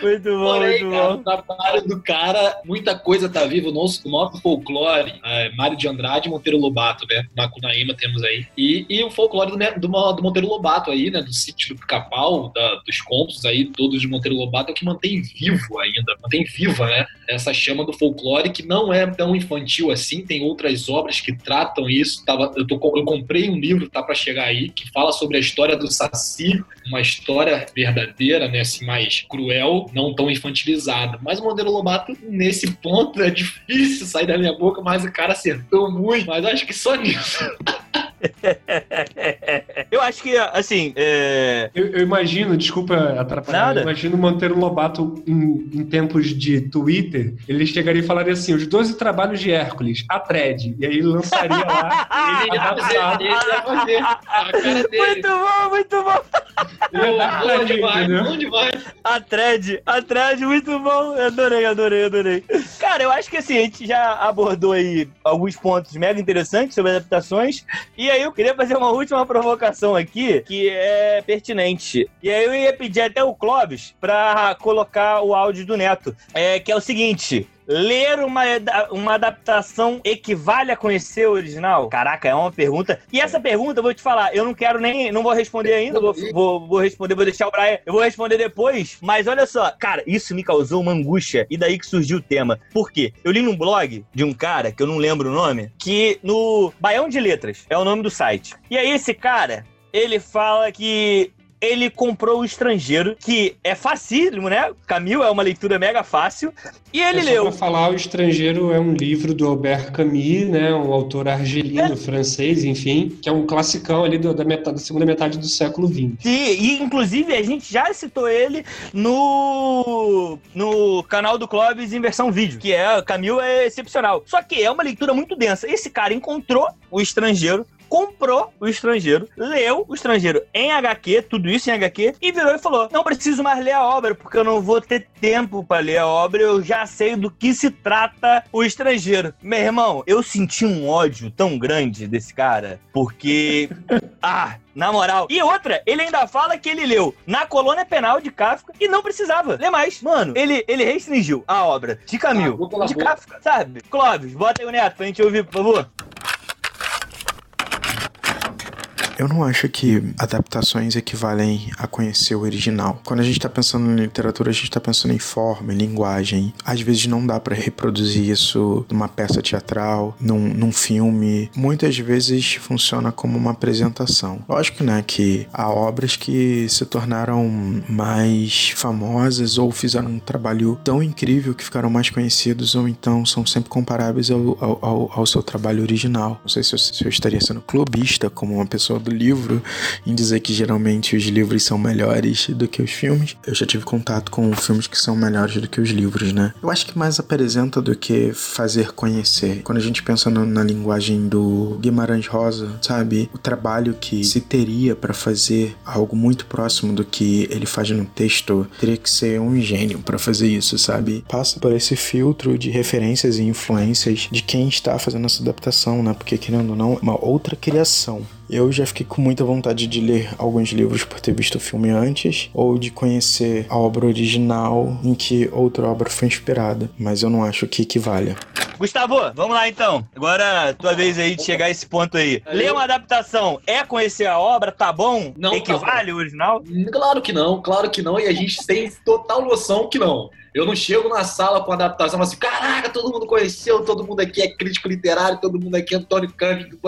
muito bom, Porém, muito cara, bom. O trabalho do cara, muita coisa tá viva. O nosso, o nosso folclore, é, Mário de Andrade e Monteiro Lobato, né? Macunaíma temos aí. E, e o folclore do, do, do Monteiro Lobato aí, né? Do sítio do Pica-Pau, dos contos aí, todos de Monteiro Lobato, é o que mantém vivo ainda, mantém viva, né? Essa chama do folclore que não é tão infantil assim. Tem outras obras que tratam isso. Tava, eu, tô, eu comprei um livro, tá para chegar aí, que fala sobre a história do Saci, uma história verdadeira, né? Assim, mais cruel, não tão infantilizada. Mas o Monteiro Lobato, nesse ponto, é difícil sair da minha boca, mas o cara acertou muito. Mas acho que só nisso. eu acho que, assim. É... Eu, eu, imagino, desculpa atrapalhar, Nada. eu imagino Monteiro Lobato em, em, tempos de Twitter, ele chegaria e falaria assim: os 12 trabalhos de Hércules, a thread. E aí ele lançaria lá. ele ia fazer, ele ia fazer. A cara dele. Muito bom, muito bom. Ele bom demais, bom demais. A thread, a thread, muito bom. adorei, adorei, adorei. Cara, eu acho que assim, a gente já abordou aí alguns pontos mega interessantes sobre adaptações. E aí eu queria fazer uma última provocação aqui, que é pertinente. E aí eu ia pedir até o Clóvis pra colocar o áudio do Neto. É, que é o seguinte: ler uma, uma adaptação equivale a conhecer o original? Caraca, é uma pergunta. E essa pergunta, eu vou te falar, eu não quero nem. Não vou responder ainda, vou, vou, vou responder, vou deixar o Brian. Eu vou responder depois. Mas olha só, cara, isso me causou uma angústia. E daí que surgiu o tema. Por quê? Eu li num blog de um cara, que eu não lembro o nome, que no Baião de Letras é o nome do site. E aí esse cara, ele fala que ele comprou o Estrangeiro, que é facílimo, né? Camil é uma leitura mega fácil. E ele é leu. Pra falar, O Estrangeiro é um livro do Albert Camus, né? Um autor argelino, É. francês, enfim, que é um classicão ali da, metade, da segunda metade do século XX. E, e, inclusive, a gente já citou ele no, no canal do Clóvis em versão vídeo, que é Camil é excepcional. Só que é uma leitura muito densa. Esse cara encontrou o estrangeiro. Comprou o estrangeiro, leu o estrangeiro em HQ, tudo isso em HQ, e virou e falou: Não preciso mais ler a obra, porque eu não vou ter tempo pra ler a obra, eu já sei do que se trata o estrangeiro. Meu irmão, eu senti um ódio tão grande desse cara, porque. ah, na moral. E outra, ele ainda fala que ele leu na colônia penal de Kafka e não precisava ler mais. Mano, ele, ele restringiu a obra de Camil, pela de. Kafka, sabe? Clóvis, bota aí o neto pra gente ouvir, por favor. Eu não acho que adaptações equivalem a conhecer o original. Quando a gente tá pensando em literatura, a gente tá pensando em forma, em linguagem. Às vezes não dá pra reproduzir isso numa peça teatral, num, num filme. Muitas vezes funciona como uma apresentação. Lógico, né, que há obras que se tornaram mais famosas ou fizeram um trabalho tão incrível que ficaram mais conhecidos ou então são sempre comparáveis ao, ao, ao- ao seu trabalho original. Não sei se eu, se eu estaria sendo clubista como uma pessoa do livro em dizer que geralmente os livros são melhores do que os filmes. Eu já tive contato com filmes que são melhores do que os livros, né? Eu acho que mais apresenta do que fazer conhecer. Quando a gente pensa no- na linguagem do Guimarães Rosa, sabe? O trabalho que se teria para fazer algo muito próximo do que ele faz no texto teria que ser um gênio para fazer isso, sabe? Passa por esse filtro de referências e influências de quem está fazendo essa adaptação, né? Porque querendo ou não, é uma outra criação. Eu já fiquei com muita vontade de ler alguns livros por ter visto o filme antes, ou de conhecer a obra original em que outra obra foi inspirada, mas eu não acho que equivalha. Gustavo, vamos lá então. Agora, tua vez aí de chegar a esse ponto aí. Ler uma adaptação é conhecer a obra, tá bom? Não, tá Equivale ao original? Claro que não, claro que não, e a gente tem total noção que não. Eu não chego na sala com adaptação assim, caraca, todo mundo conheceu, todo mundo aqui é crítico literário, todo mundo aqui é Antônio Cândido,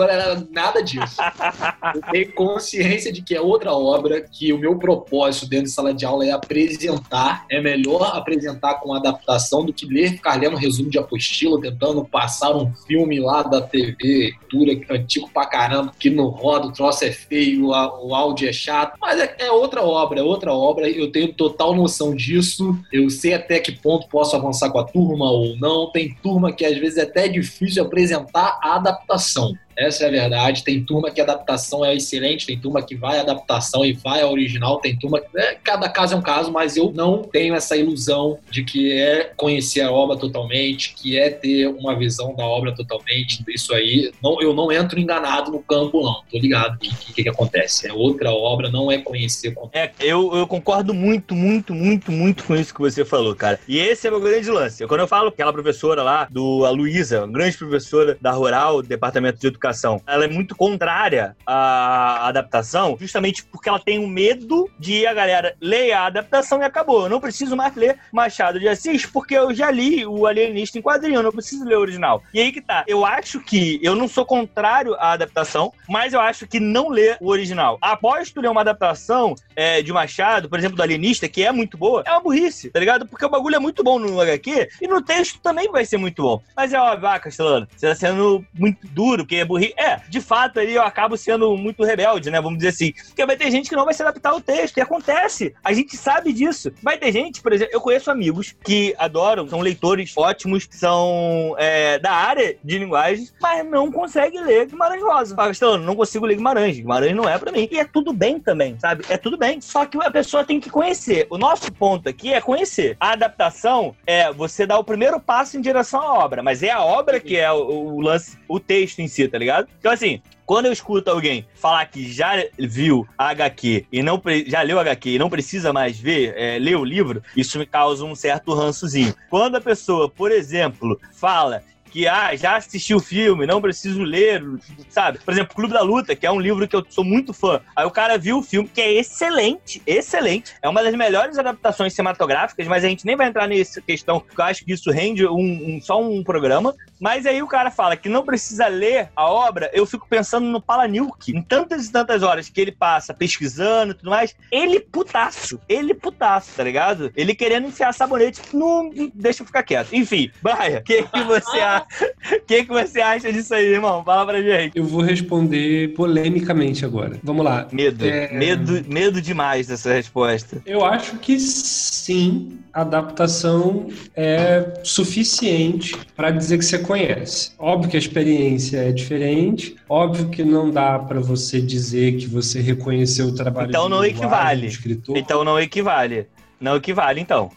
nada disso. Eu tenho consciência de que é outra obra, que o meu propósito dentro de sala de aula é apresentar, é melhor apresentar com adaptação do que ler, ficar lendo resumo de apostila, tentando passar um filme lá da TV, cultura antigo pra caramba, que não roda, o troço é feio, o áudio é chato, mas é, é outra obra, é outra obra, eu tenho total noção disso, eu sei até que ponto posso avançar com a turma ou não, tem turma que às vezes é até difícil apresentar a adaptação. Essa é a verdade. Tem turma que a adaptação é excelente, tem turma que vai à adaptação e vai ao original, tem turma que. é, cada caso é um caso, mas eu não tenho essa ilusão de que é conhecer a obra totalmente, que é ter uma visão da obra totalmente. Isso aí, não, eu não entro enganado no campo, não. Tô ligado o que, que, que acontece. É outra obra, não é conhecer. É, eu, eu concordo muito, muito, muito, muito com isso que você falou, cara. E esse é o meu grande lance. Quando eu falo que aquela professora lá, do a Luísa, grande professora da Rural, Departamento de Educação, ela é muito contrária à adaptação, justamente porque ela tem o medo de a galera ler a adaptação e acabou. Eu não preciso mais ler Machado de Assis, porque eu já li o Alienista em quadrinho, eu não preciso ler o original. E aí que tá. Eu acho que eu não sou contrário à adaptação, mas eu acho que não ler o original. Após tu ler uma adaptação é, de Machado, por exemplo, do Alienista, que é muito boa, é uma burrice, tá ligado? Porque o bagulho é muito bom no HQ e no texto também vai ser muito bom. Mas é óbvio, ah, Castelano, você tá sendo muito duro, porque é burrice. É, de fato, aí eu acabo sendo muito rebelde, né? Vamos dizer assim. Porque vai ter gente que não vai se adaptar ao texto, e acontece. A gente sabe disso. Vai ter gente, por exemplo, eu conheço amigos que adoram, são leitores ótimos, são é, da área de linguagem, mas não conseguem ler Guimarães Rosa. Fala, não consigo ler Guimarães. Guimarães não é pra mim. E é tudo bem também, sabe? É tudo bem. Só que a pessoa tem que conhecer. O nosso ponto aqui é conhecer. A adaptação é você dar o primeiro passo em direção à obra, mas é a obra que é o, o lance, o texto em si, tá ligado? Ligado? Então, assim, quando eu escuto alguém falar que já viu a HQ e não já leu a HQ e não precisa mais ver, é, ler o livro, isso me causa um certo rançozinho. Quando a pessoa, por exemplo, fala que ah, já assisti o filme, não preciso ler, sabe? Por exemplo, Clube da Luta, que é um livro que eu sou muito fã. Aí o cara viu o filme, que é excelente, excelente. É uma das melhores adaptações cinematográficas, mas a gente nem vai entrar nessa questão, porque eu acho que isso rende um, um- só um programa. Mas aí o cara fala que não precisa ler a obra, eu fico pensando no Palanilk, em tantas e tantas horas que ele passa pesquisando e tudo mais, ele putaço, ele putaço, tá ligado? Ele querendo enfiar sabonete, não, deixa eu ficar quieto. Enfim, Brian, o que, que você acha? O que, que você acha disso aí, irmão? Fala pra gente. Eu vou responder polemicamente agora. Vamos lá. Medo, É. medo, medo demais dessa resposta. Eu acho que sim, a adaptação é suficiente para dizer que você conhece. Óbvio que a experiência é diferente, óbvio que não dá para você dizer que você reconheceu o trabalho Então de não equivale. escritor. Então não equivale. Não equivale, então.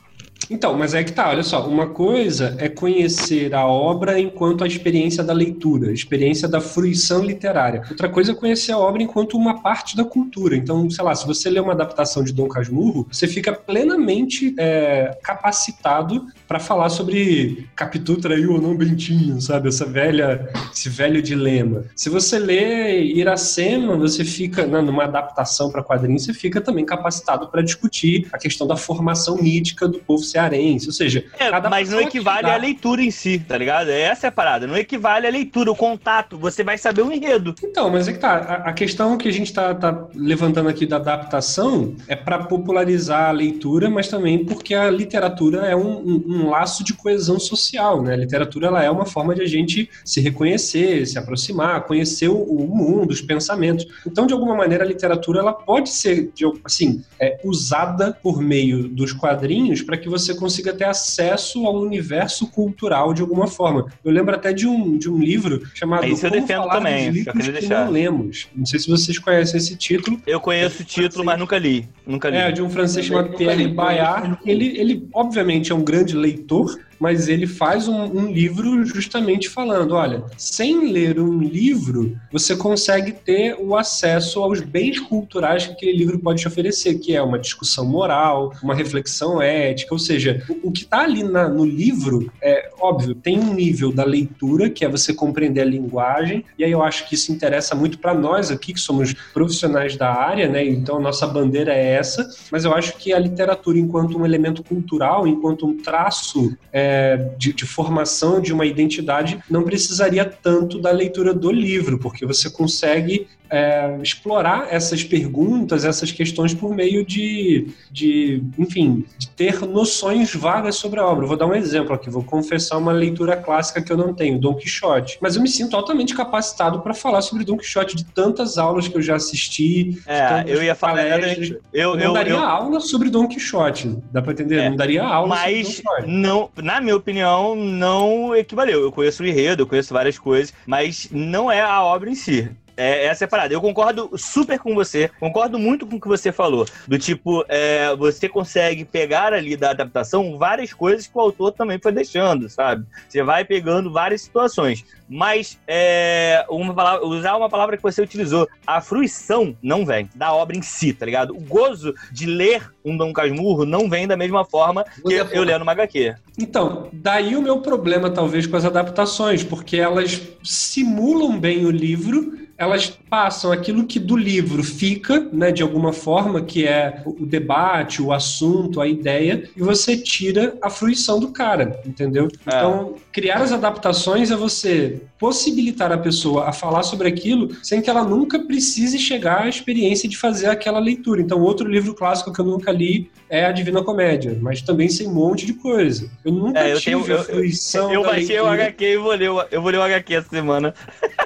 Então, mas é que tá, olha só, uma coisa é conhecer a obra enquanto a experiência da leitura, a experiência da fruição literária. Outra coisa é conhecer a obra enquanto uma parte da cultura. Então, sei lá, se você lê uma adaptação de Dom Casmurro, você fica plenamente é, capacitado para falar sobre Capitu traiu ou não Bentinho, sabe? Essa velha, esse velho dilema. Se você lê Iracema, você fica, né, numa adaptação para quadrinho, você fica também capacitado para discutir a questão da formação mítica do povo cearense. Ou seja, É, mas não é equivale à leitura em si, tá ligado? Essa é a parada. Não equivale à leitura, o contato. Você vai saber o enredo. Então, mas é que tá. A, a questão que a gente tá, tá levantando aqui da adaptação é para popularizar a leitura, mas também porque a literatura é um, um- um laço de coesão social, né? A literatura ela é uma forma de a gente se reconhecer, se aproximar, conhecer o, o mundo, os pensamentos. Então, de alguma maneira, a literatura ela pode ser, de assim, é, usada por meio dos quadrinhos para que você consiga ter acesso ao universo cultural de alguma forma. Eu lembro até de um, de um livro chamado Isso eu Como defendo Falar também, dos que deixar. Não lemos. Não sei se vocês conhecem esse título. Eu conheço o título, mas nunca li. Nunca li. É, de um francês chamado Pierre Bayard. Ele, ele, obviamente, é um grande leitor, mas ele faz um, um livro justamente falando: olha, sem ler um livro, você consegue ter o acesso aos bens culturais que aquele livro pode te oferecer, que é uma discussão moral, uma reflexão ética. Ou seja, o, o que está ali na- no livro é óbvio, tem um nível da leitura, que é você compreender a linguagem, e aí eu acho que isso interessa muito para nós aqui, que somos profissionais da área, né? Então a nossa bandeira é essa, mas eu acho que a literatura, enquanto um elemento cultural, enquanto um traço é, de, de formação de uma identidade, não precisaria tanto da leitura do livro, porque você consegue é, explorar essas perguntas, essas questões por meio de, de, enfim, de ter noções vagas sobre a obra. Eu Vou dar um exemplo aqui, vou confessar uma leitura clássica que eu não tenho, Dom Quixote. Mas eu me sinto altamente capacitado para falar sobre Dom Quixote de tantas aulas que eu já assisti. É, eu ia falar exatamente. Eu, Eu, não daria eu, aula sobre Dom Quixote, dá para entender? É, não daria aula mas Quixote. não, na minha opinião, não equivaleu. Eu conheço o enredo, eu conheço várias coisas, mas não é a obra em si. É, essa é a parada. Eu concordo super com você, concordo muito com o que você falou. Do tipo, é, você consegue pegar ali da adaptação várias coisas que o autor também foi deixando, sabe? Você vai pegando várias situações. Mas é, uma palavra- usar uma palavra que você utilizou, a fruição não vem da obra em si, tá ligado? O gozo de ler um Dom Casmurro não vem da mesma forma que eu, eu lendo uma HQ. Então, daí o meu problema, talvez, com as adaptações, porque elas simulam bem o livro, elas passam aquilo que do livro fica, né, de alguma forma, que é o debate, o assunto, a ideia, e você tira a fruição do cara, entendeu? É. Então, criar as adaptações é você possibilitar a pessoa a falar sobre aquilo sem que ela nunca precise chegar à experiência de fazer aquela leitura. Então, outro livro clássico que eu nunca li é a Divina Comédia, mas também sei um monte de coisa. Eu nunca É, eu tive tenho- a eu- fruição Eu da baixei o leitura. HQ e vou ler, o- eu vou ler o HQ essa semana.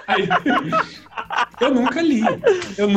Aí- eu nunca li. Eu,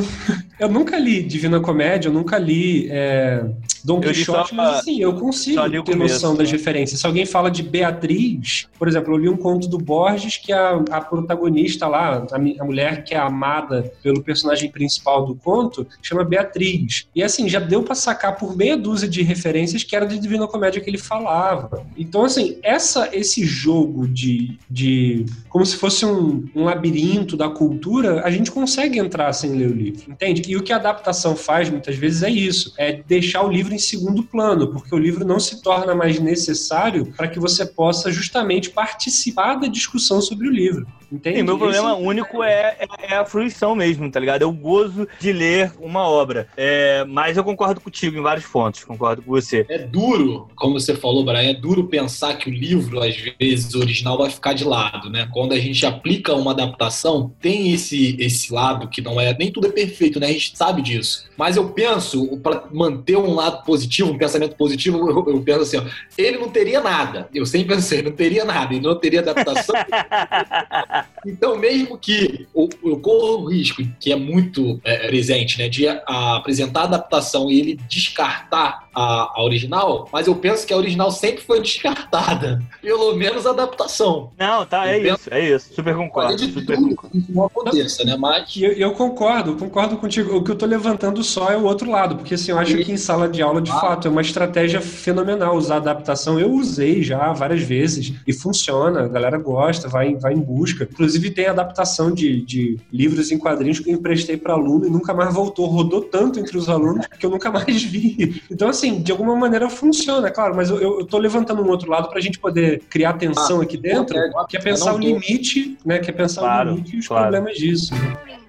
eu nunca li Divina Comédia, eu nunca li é, Don li Quixote, mas assim, eu consigo ter começo, noção das né? referências. Se alguém fala de Beatriz, por exemplo, eu li um conto do Borges que a, a protagonista lá, a, a mulher que é amada pelo personagem principal do conto, chama Beatriz. E assim, já deu pra sacar por meia dúzia de referências que era de Divina Comédia que ele falava. Então, assim, essa, esse jogo de, de como se fosse um, um labirinto da cultura, a gente consegue entrar sem ler o livro, entende? E o que a adaptação faz muitas vezes é isso, é deixar o livro em segundo plano, porque o livro não se torna mais necessário para que você possa justamente participar da discussão sobre o livro. Entende? Sim, meu problema Esse- único é, é, é a fruição mesmo, tá ligado? Eu gozo de ler uma obra. É, mas eu concordo contigo em vários pontos, concordo com você. É duro, como você falou, Brian, é duro pensar que o livro, às vezes, o original vai ficar de lado, né? Quando a gente aplica uma adaptação, tem esse, esse lado que não é. Nem tudo é perfeito, né? A gente sabe disso. Mas eu penso, para manter um lado positivo, um pensamento positivo, eu, eu penso assim, ó, ele não teria nada. Eu sempre pensei, não teria nada, ele não teria adaptação. Então, mesmo que eu, corro o risco, que é muito é, presente, né, de a- apresentar adaptação e ele descartar a, a original, mas eu penso que a original sempre foi descartada. Pelo menos a adaptação. Não, tá, é Eu isso, é isso. Super concordo. de Super tudo concordo. que não aconteça, né? Mas. E eu, eu concordo, concordo contigo. O que eu tô levantando só é o outro lado, porque assim, eu acho que em sala de aula, de Ah. fato, é uma estratégia fenomenal usar adaptação. Eu usei já várias vezes e funciona, a galera gosta, vai, vai em busca. Inclusive, tem adaptação de, de livros em quadrinhos que eu emprestei para aluno e nunca mais voltou. Rodou tanto entre os alunos que eu nunca mais vi. Então, assim, de alguma maneira funciona, claro, mas eu, eu, tô levantando um outro lado pra gente poder criar tensão aqui dentro, é, que é pensar o limite, né? Que é pensar Claro, o limite e os claro. problemas disso.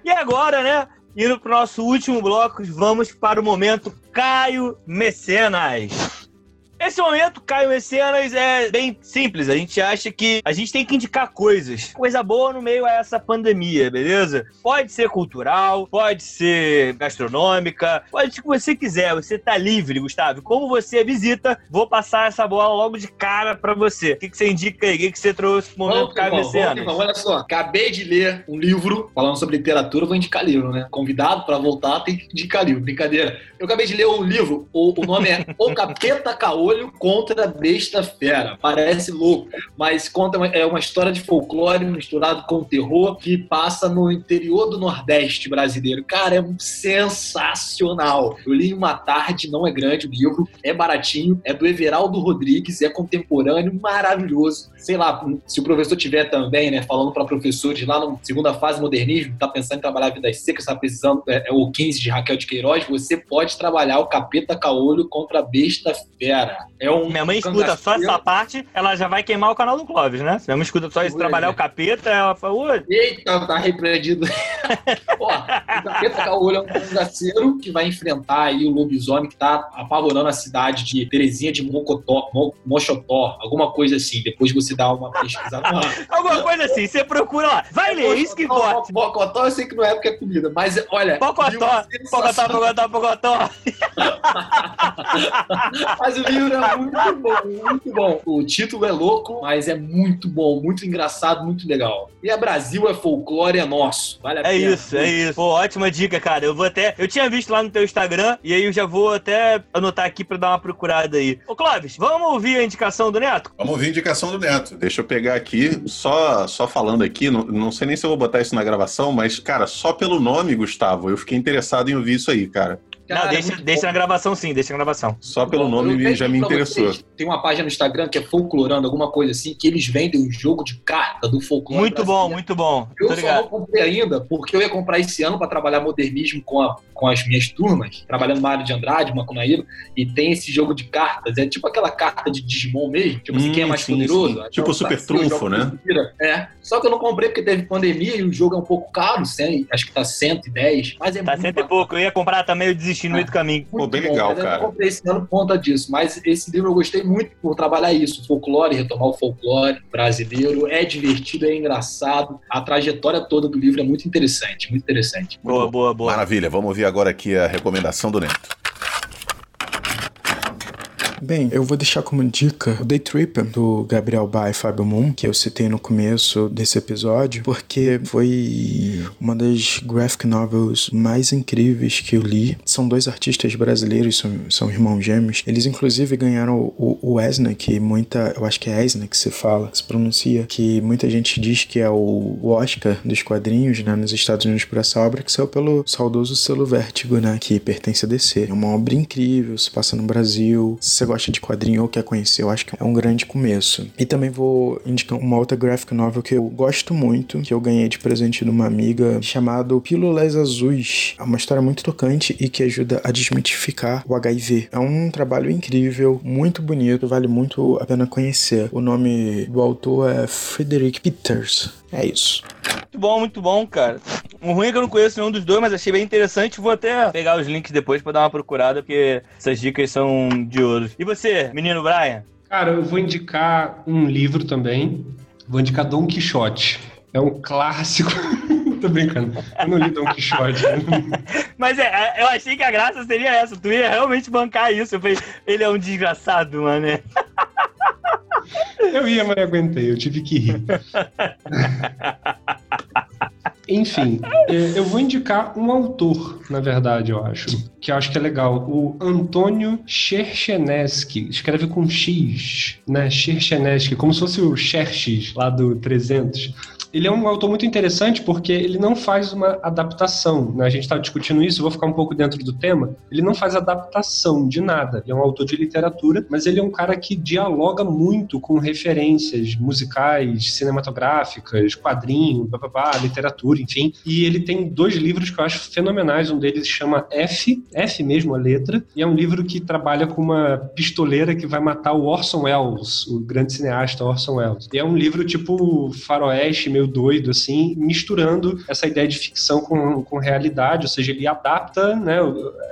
E agora, né? Indo pro nosso último bloco, vamos para o momento Caio Mecenas. Esse momento, Caio Mecenas, é bem simples. A gente acha que a gente tem que indicar coisas. Coisa boa no meio a essa pandemia, beleza? Pode ser cultural, pode ser gastronômica, pode ser o que você quiser. Você tá livre, Gustavo. Como você visita, vou passar essa bola logo de cara pra você. O que, que você indica aí? O que, que você trouxe pro momento Vamos, Caio irmão, vamos, Mecenas? irmão. Olha só, acabei de ler um livro falando sobre literatura, vou indicar livro, né? Convidado para voltar tem que indicar livro, brincadeira. Eu acabei de ler um livro, o, o nome é O Capeta Caolho contra a Besta Fera. Parece louco, mas conta uma- é uma história de folclore misturado com terror que passa no interior do Nordeste brasileiro. Cara, é sensacional. Eu li uma tarde, não é grande o livro, é baratinho, é do Everaldo Rodrigues, é contemporâneo, maravilhoso. Sei lá, se o professor tiver também, né, falando para professores lá na segunda fase modernismo, tá pensando em trabalhar vidas secas, tá precisando, é, é o 15 de Raquel de Queiroz, você pode trabalhar o capeta caolho contra a besta fera. É um Minha mãe escuta só essa parte, ela já vai queimar o canal do Clóvis, né? Se minha mãe escuta só isso, trabalhar o capeta, ela fala, "Ui, Eita, tá repreendido. Ó, o Capeta Caolho é um cangaceiro que vai enfrentar aí o lobisomem que tá apavorando a cidade de Terezinha de Mocotó, Mo- Mochotó, alguma coisa assim. Depois você dá uma pesquisada. Alguma coisa assim, você procura lá. Vai ler, isso que importa. Mocotó eu sei que não é porque é comida, mas olha. Pocotó, livro pocotó, sensacional. pocotó, pocotó. Mas o livro é muito bom, muito bom. O título é louco, mas é muito bom, muito engraçado, muito legal. E a Brasil é folclore, é nosso. Vale a É pena. isso, é isso. Pô, ótima dica, cara. Eu vou até. Eu tinha visto lá no teu Instagram e aí eu já vou até anotar aqui pra dar uma procurada aí. Ô, Clóvis, vamos ouvir a indicação do Neto? Vamos ouvir a indicação do Neto. Deixa eu pegar aqui, só, só falando aqui, não, não sei nem se eu vou botar isso na gravação, mas, cara, só pelo nome, Gustavo, eu fiquei interessado em ouvir isso aí, cara. Cara, Não, é deixa, muito deixa bom. na gravação sim, deixa na gravação. Só pelo Bom, nome já me interessou. vocês, Tem uma página no Instagram que é Folclorando, alguma coisa assim, que eles vendem um jogo de carta do folclore. Muito bom, muito bom. Eu Tô só ligado. não comprei ainda, porque eu ia comprar esse ano para trabalhar modernismo com, a- com as minhas turmas, trabalhando na área de Andrade, Macunaíba, e tem esse jogo de cartas. É tipo aquela carta de Digimon mesmo, tipo assim, Hum, quem é mais sim, poderoso. sim. Até Tipo o Super Trunfo, né? É. Só que eu não comprei porque teve pandemia e o jogo é um pouco caro, 100, acho que tá 110, mas é Tá muito cento e pouco. Eu ia comprar também, eu desisti no meio do caminho. Pô, bem legal, mas eu cara. não comprei esse ano por conta disso. Mas esse livro eu gostei muito por trabalhar isso, folclore, retomar o folclore brasileiro. É divertido, é engraçado. A trajetória toda do livro é muito interessante, muito interessante. Boa, boa, boa. Maravilha, vamos ouvir agora aqui a recomendação do Neto. Bem, eu vou deixar como dica o Day Tripper do Gabriel Ba e Fábio Moon, que eu citei no começo desse episódio, porque foi uma das graphic novels mais incríveis que eu li. São dois artistas brasileiros, são, são irmãos gêmeos. Eles inclusive ganharam o, o Esna, que muita, eu acho que é Esna que se fala, que se pronuncia, que muita gente diz que é o, Oscar dos quadrinhos, né, nos Estados Unidos por essa obra, que saiu pelo saudoso selo Vértigo, né, que pertence a DC. É uma obra incrível, se passa no Brasil. Se gosta de quadrinho ou quer conhecer, eu acho que é um grande começo. E também vou indicar uma outra graphic novel que eu gosto muito, que eu ganhei de presente de uma amiga, chamado Pílulas Azuis. É uma história muito tocante e que ajuda a desmitificar o HIV. É um trabalho incrível, muito bonito, vale muito a pena conhecer. O nome do autor é Frederick Peters. É isso. Muito bom, muito bom, cara. O ruim é que eu não conheço nenhum dos dois, mas achei bem interessante. Vou até pegar os links depois pra dar uma procurada, porque essas dicas são de ouro. E você, menino Brian? Cara, eu vou indicar um livro também. Vou indicar Dom Quixote. É um clássico. Tô brincando. Eu não li Dom Quixote. Mas é, eu achei que a graça seria essa. Tu ia realmente bancar isso. Eu falei, ele é um desgraçado, mano. Eu ia, mas aguentei. Eu tive que rir. Enfim, eu vou indicar um autor, na verdade, eu acho, que eu acho que é legal. O Antônio Cherchenesky, escreve com X, né? Cherchenesky, como se fosse o Xerxes lá do 300 ele é um autor muito interessante porque ele não faz uma adaptação. Né? A gente está discutindo isso, vou ficar um pouco dentro do tema. Ele não faz adaptação de nada. Ele é um autor de literatura, mas ele é um cara que dialoga muito com referências musicais, cinematográficas, quadrinho, bababá, literatura, enfim. E ele tem dois livros que eu acho fenomenais. Um deles chama F, F mesmo a letra, e é um livro que trabalha com uma pistoleira que vai matar o Orson Welles, o grande cineasta Orson Welles. E é um livro tipo faroeste, meio doido, assim, misturando essa ideia de ficção com, com realidade, ou seja, ele adapta, né?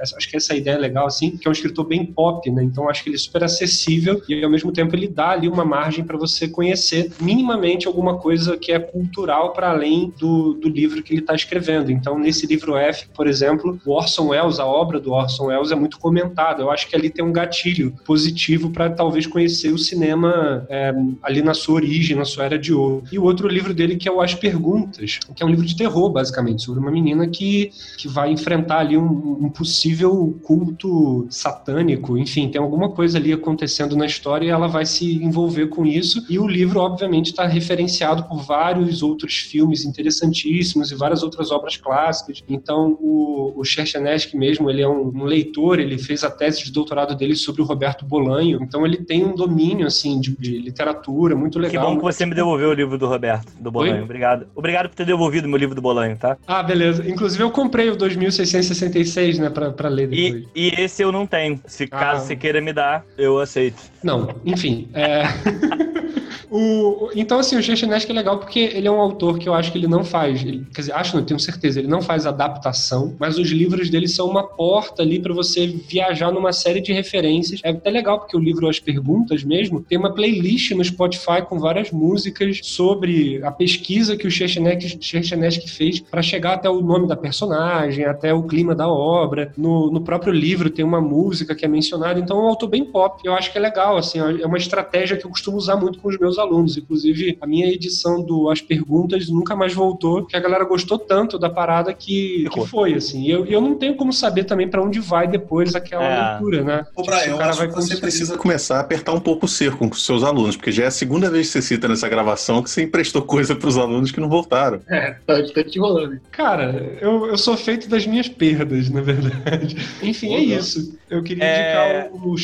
Acho que essa ideia é legal, assim, que é um escritor bem pop, né? Então acho que ele é super acessível e ao mesmo tempo ele dá ali uma margem para você conhecer minimamente alguma coisa que é cultural para além do, do livro que ele está escrevendo. Então, nesse livro F, por exemplo, o Orson Welles, a obra do Orson Welles é muito comentada. Eu acho que ali tem um gatilho positivo para talvez conhecer o cinema é, ali na sua origem, na sua era de ouro. E o outro livro dele que é o As Perguntas, que é um livro de terror, basicamente, sobre uma menina que, que vai enfrentar ali um, um possível culto satânico, enfim, tem alguma coisa ali acontecendo na história e ela vai se envolver com isso. E o livro, obviamente, está referenciado por vários outros filmes interessantíssimos e várias outras obras clássicas. Então, o, o Cherchenesky mesmo, ele é um, um leitor, ele fez a tese de doutorado dele sobre o Roberto Bolanho, então ele tem um domínio, assim, de, de literatura muito legal. Que bom que você me devolveu o livro do Roberto, do Bolanho. Oi? Obrigado. Obrigado por ter devolvido meu livro do Bolanho, tá? Ah, beleza. Inclusive eu comprei o 2666, né, pra, pra ler depois. E, e esse eu não tenho. Se Ah. caso você queira me dar, eu aceito. Não, enfim. É... o, então, assim, o Cherchenesky é legal porque ele é um autor que eu acho que ele não faz. Ele, quer dizer, acho, não tenho certeza, ele não faz adaptação, mas os livros dele são uma porta ali para você viajar numa série de referências. É até legal porque o livro As Perguntas mesmo tem uma playlist no Spotify com várias músicas sobre a pesquisa que o Cherchenesky fez para chegar até o nome da personagem, até o clima da obra. No, no próprio livro tem uma música que é mencionada, então é um autor bem pop. Eu acho que é legal, assim, é uma estratégia que eu costumo usar muito com os meus alunos. Inclusive, a minha edição do As Perguntas nunca mais voltou, porque a galera gostou tanto da parada que, que foi, assim. E eu, eu não tenho como saber também para onde vai depois aquela É. leitura, né? Ô, Tipo, Brian, se o eu cara vai que você precisa começar a apertar um pouco o cerco com os seus alunos, porque já é a segunda vez que você cita nessa gravação que você emprestou coisa para os alunos que não voltaram. É, tá, tá te rolando. Cara, eu, eu sou feito das minhas perdas, na verdade. Enfim, é isso. Eu queria É. indicar o, o.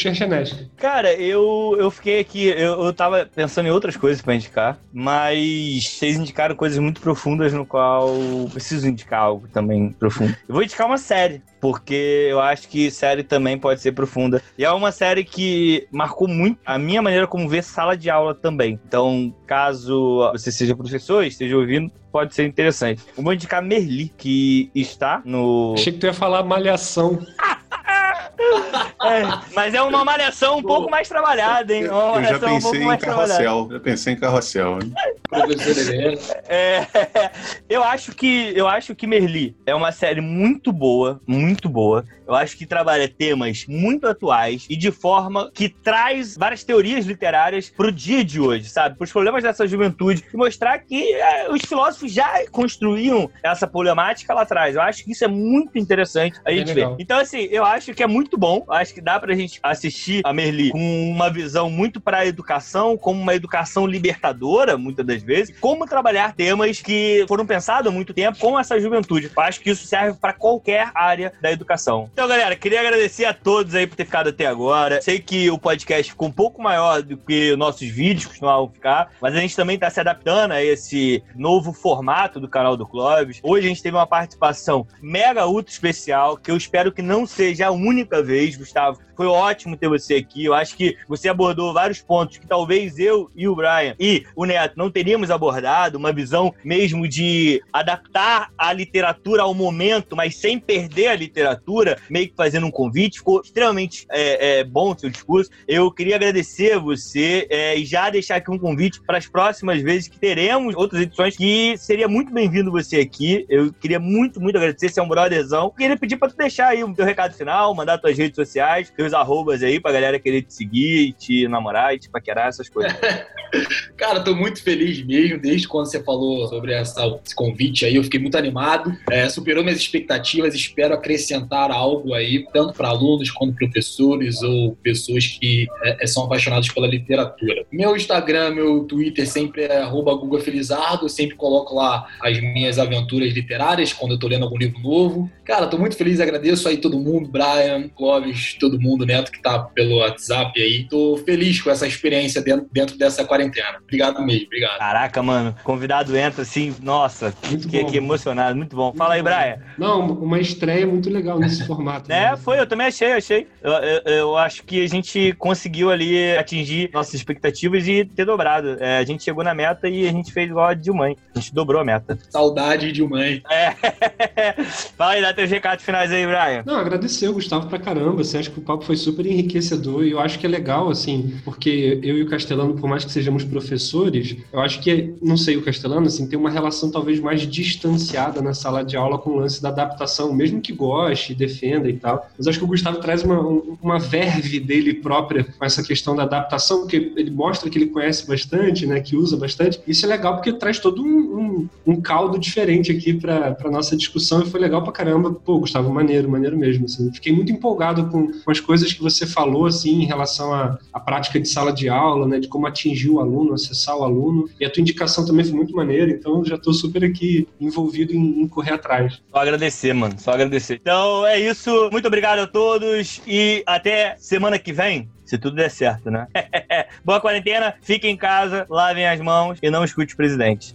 Cara, eu, eu fiquei aqui, eu, eu tava pensando em outras coisas pra indicar, mas vocês indicaram coisas muito profundas no qual preciso indicar algo também profundo. Eu vou indicar uma série, porque eu acho que série também pode ser profunda. E é uma série que marcou muito a minha maneira como ver sala de aula também. Então, caso você seja professor e esteja ouvindo, pode ser interessante. Eu vou indicar Merli, que está no. Achei que tu ia falar malhação. É, mas é uma malhação um pouco mais trabalhada, hein? Uma Eu já malhação um pouco pensei em carrossel. Já pensei em carrossel. hein? É, eu acho que eu acho que Merli é uma série muito boa, muito boa. Eu acho que trabalha temas muito atuais e de forma que traz várias teorias literárias pro dia de hoje, sabe? Para os problemas dessa juventude e mostrar que é, os filósofos já construíam essa problemática lá atrás. Eu acho que isso é muito interessante a É gente ver. legal. Então, assim, eu acho que é muito bom. Eu acho que dá pra gente assistir a Merli com uma visão muito para a educação, como uma educação libertadora, muitas das vezes, como trabalhar temas que foram pensados há muito tempo com essa juventude. Eu acho que isso serve para qualquer área da educação. Então, galera, queria agradecer a todos aí por ter ficado até agora. Sei que o podcast ficou um pouco maior do que nossos vídeos costumavam ficar, mas a gente também está se adaptando a esse novo formato do canal do Clóvis. Hoje a gente teve uma participação mega ultra especial, que eu espero que não seja a única vez, Gustavo. Foi ótimo ter você aqui. Eu acho que você abordou vários pontos que talvez eu e o Brian e o Neto não teríamos abordado, uma visão mesmo de adaptar a literatura ao momento, mas sem perder a literatura, meio que fazendo um convite. Ficou extremamente é, é, bom o seu discurso. Eu queria agradecer você é, e já deixar aqui um convite para as próximas vezes que teremos outras edições que seria muito bem-vindo você aqui. Eu queria muito, muito agradecer. Você é um brotherzão. Queria pedir para tu deixar aí o teu recado final, mandar tuas redes sociais, teus arrobas aí pra galera querer te seguir, te namorar e te paquerar, essas coisas. Cara, tô muito feliz mesmo, desde quando você falou sobre essa- esse convite aí, eu fiquei muito animado. É, superou minhas expectativas, espero acrescentar algo aí, tanto para alunos quanto professores ou pessoas que é, são apaixonados pela literatura. Meu Instagram, meu Twitter sempre é arroba Guga Felizardo, eu sempre coloco lá as minhas aventuras literárias, quando eu tô lendo algum livro novo. Cara, tô muito feliz, agradeço aí todo mundo, Brian, Clóvis, todo mundo, Neto, que tá pelo WhatsApp aí. Tô feliz com essa experiência dentro, dentro dessa quarentena. Obrigado mesmo, obrigado. Caraca, mano, convidado entra assim, nossa, Muito fiquei bom. aqui emocionado, muito bom. Fala aí, bom. Brian. Não, uma estreia muito legal nesse formato. É, né? foi, eu também achei, achei. Eu, eu, eu acho que a gente conseguiu ali atingir nossas expectativas e ter dobrado. É, a gente chegou na meta e a gente fez igual a Dilmãe. A gente dobrou a meta. Saudade de mãe. É. Fala aí, dá teus recados finais aí, Brian. Não, agradecer o Gustavo pra caramba. Assim, acho que o papo foi super enriquecedor e eu acho que é legal, assim, porque eu e o Castelano, por mais que sejamos professores, eu acho que, não sei, o Castelano, assim, tem uma relação talvez mais distanciada na sala de aula com o lance da adaptação, mesmo que goste, defenda e tal. Mas acho que o Gustavo traz uma, um- uma verve dele própria com essa questão da adaptação, porque ele mostra que ele conhece bastante, né, que usa bastante. Isso é legal porque traz todo um, um, um caldo diferente aqui pra nossa discussão e foi legal pra caramba. Pô, Gustavo, maneiro, maneiro mesmo. Assim. Fiquei muito empolgado com, com as coisas que você falou, assim, em relação à, à prática de sala de aula, né, de como atingir o aluno, acessar o aluno. E a tua indicação também foi muito maneira, então já tô super aqui envolvido em, em correr atrás. Só agradecer, mano. Só agradecer. Então é isso. Muito obrigado a todos e até semana que vem. Se tudo der certo, né? Boa quarentena, fiquem em casa, lavem as mãos e não escute o presidente.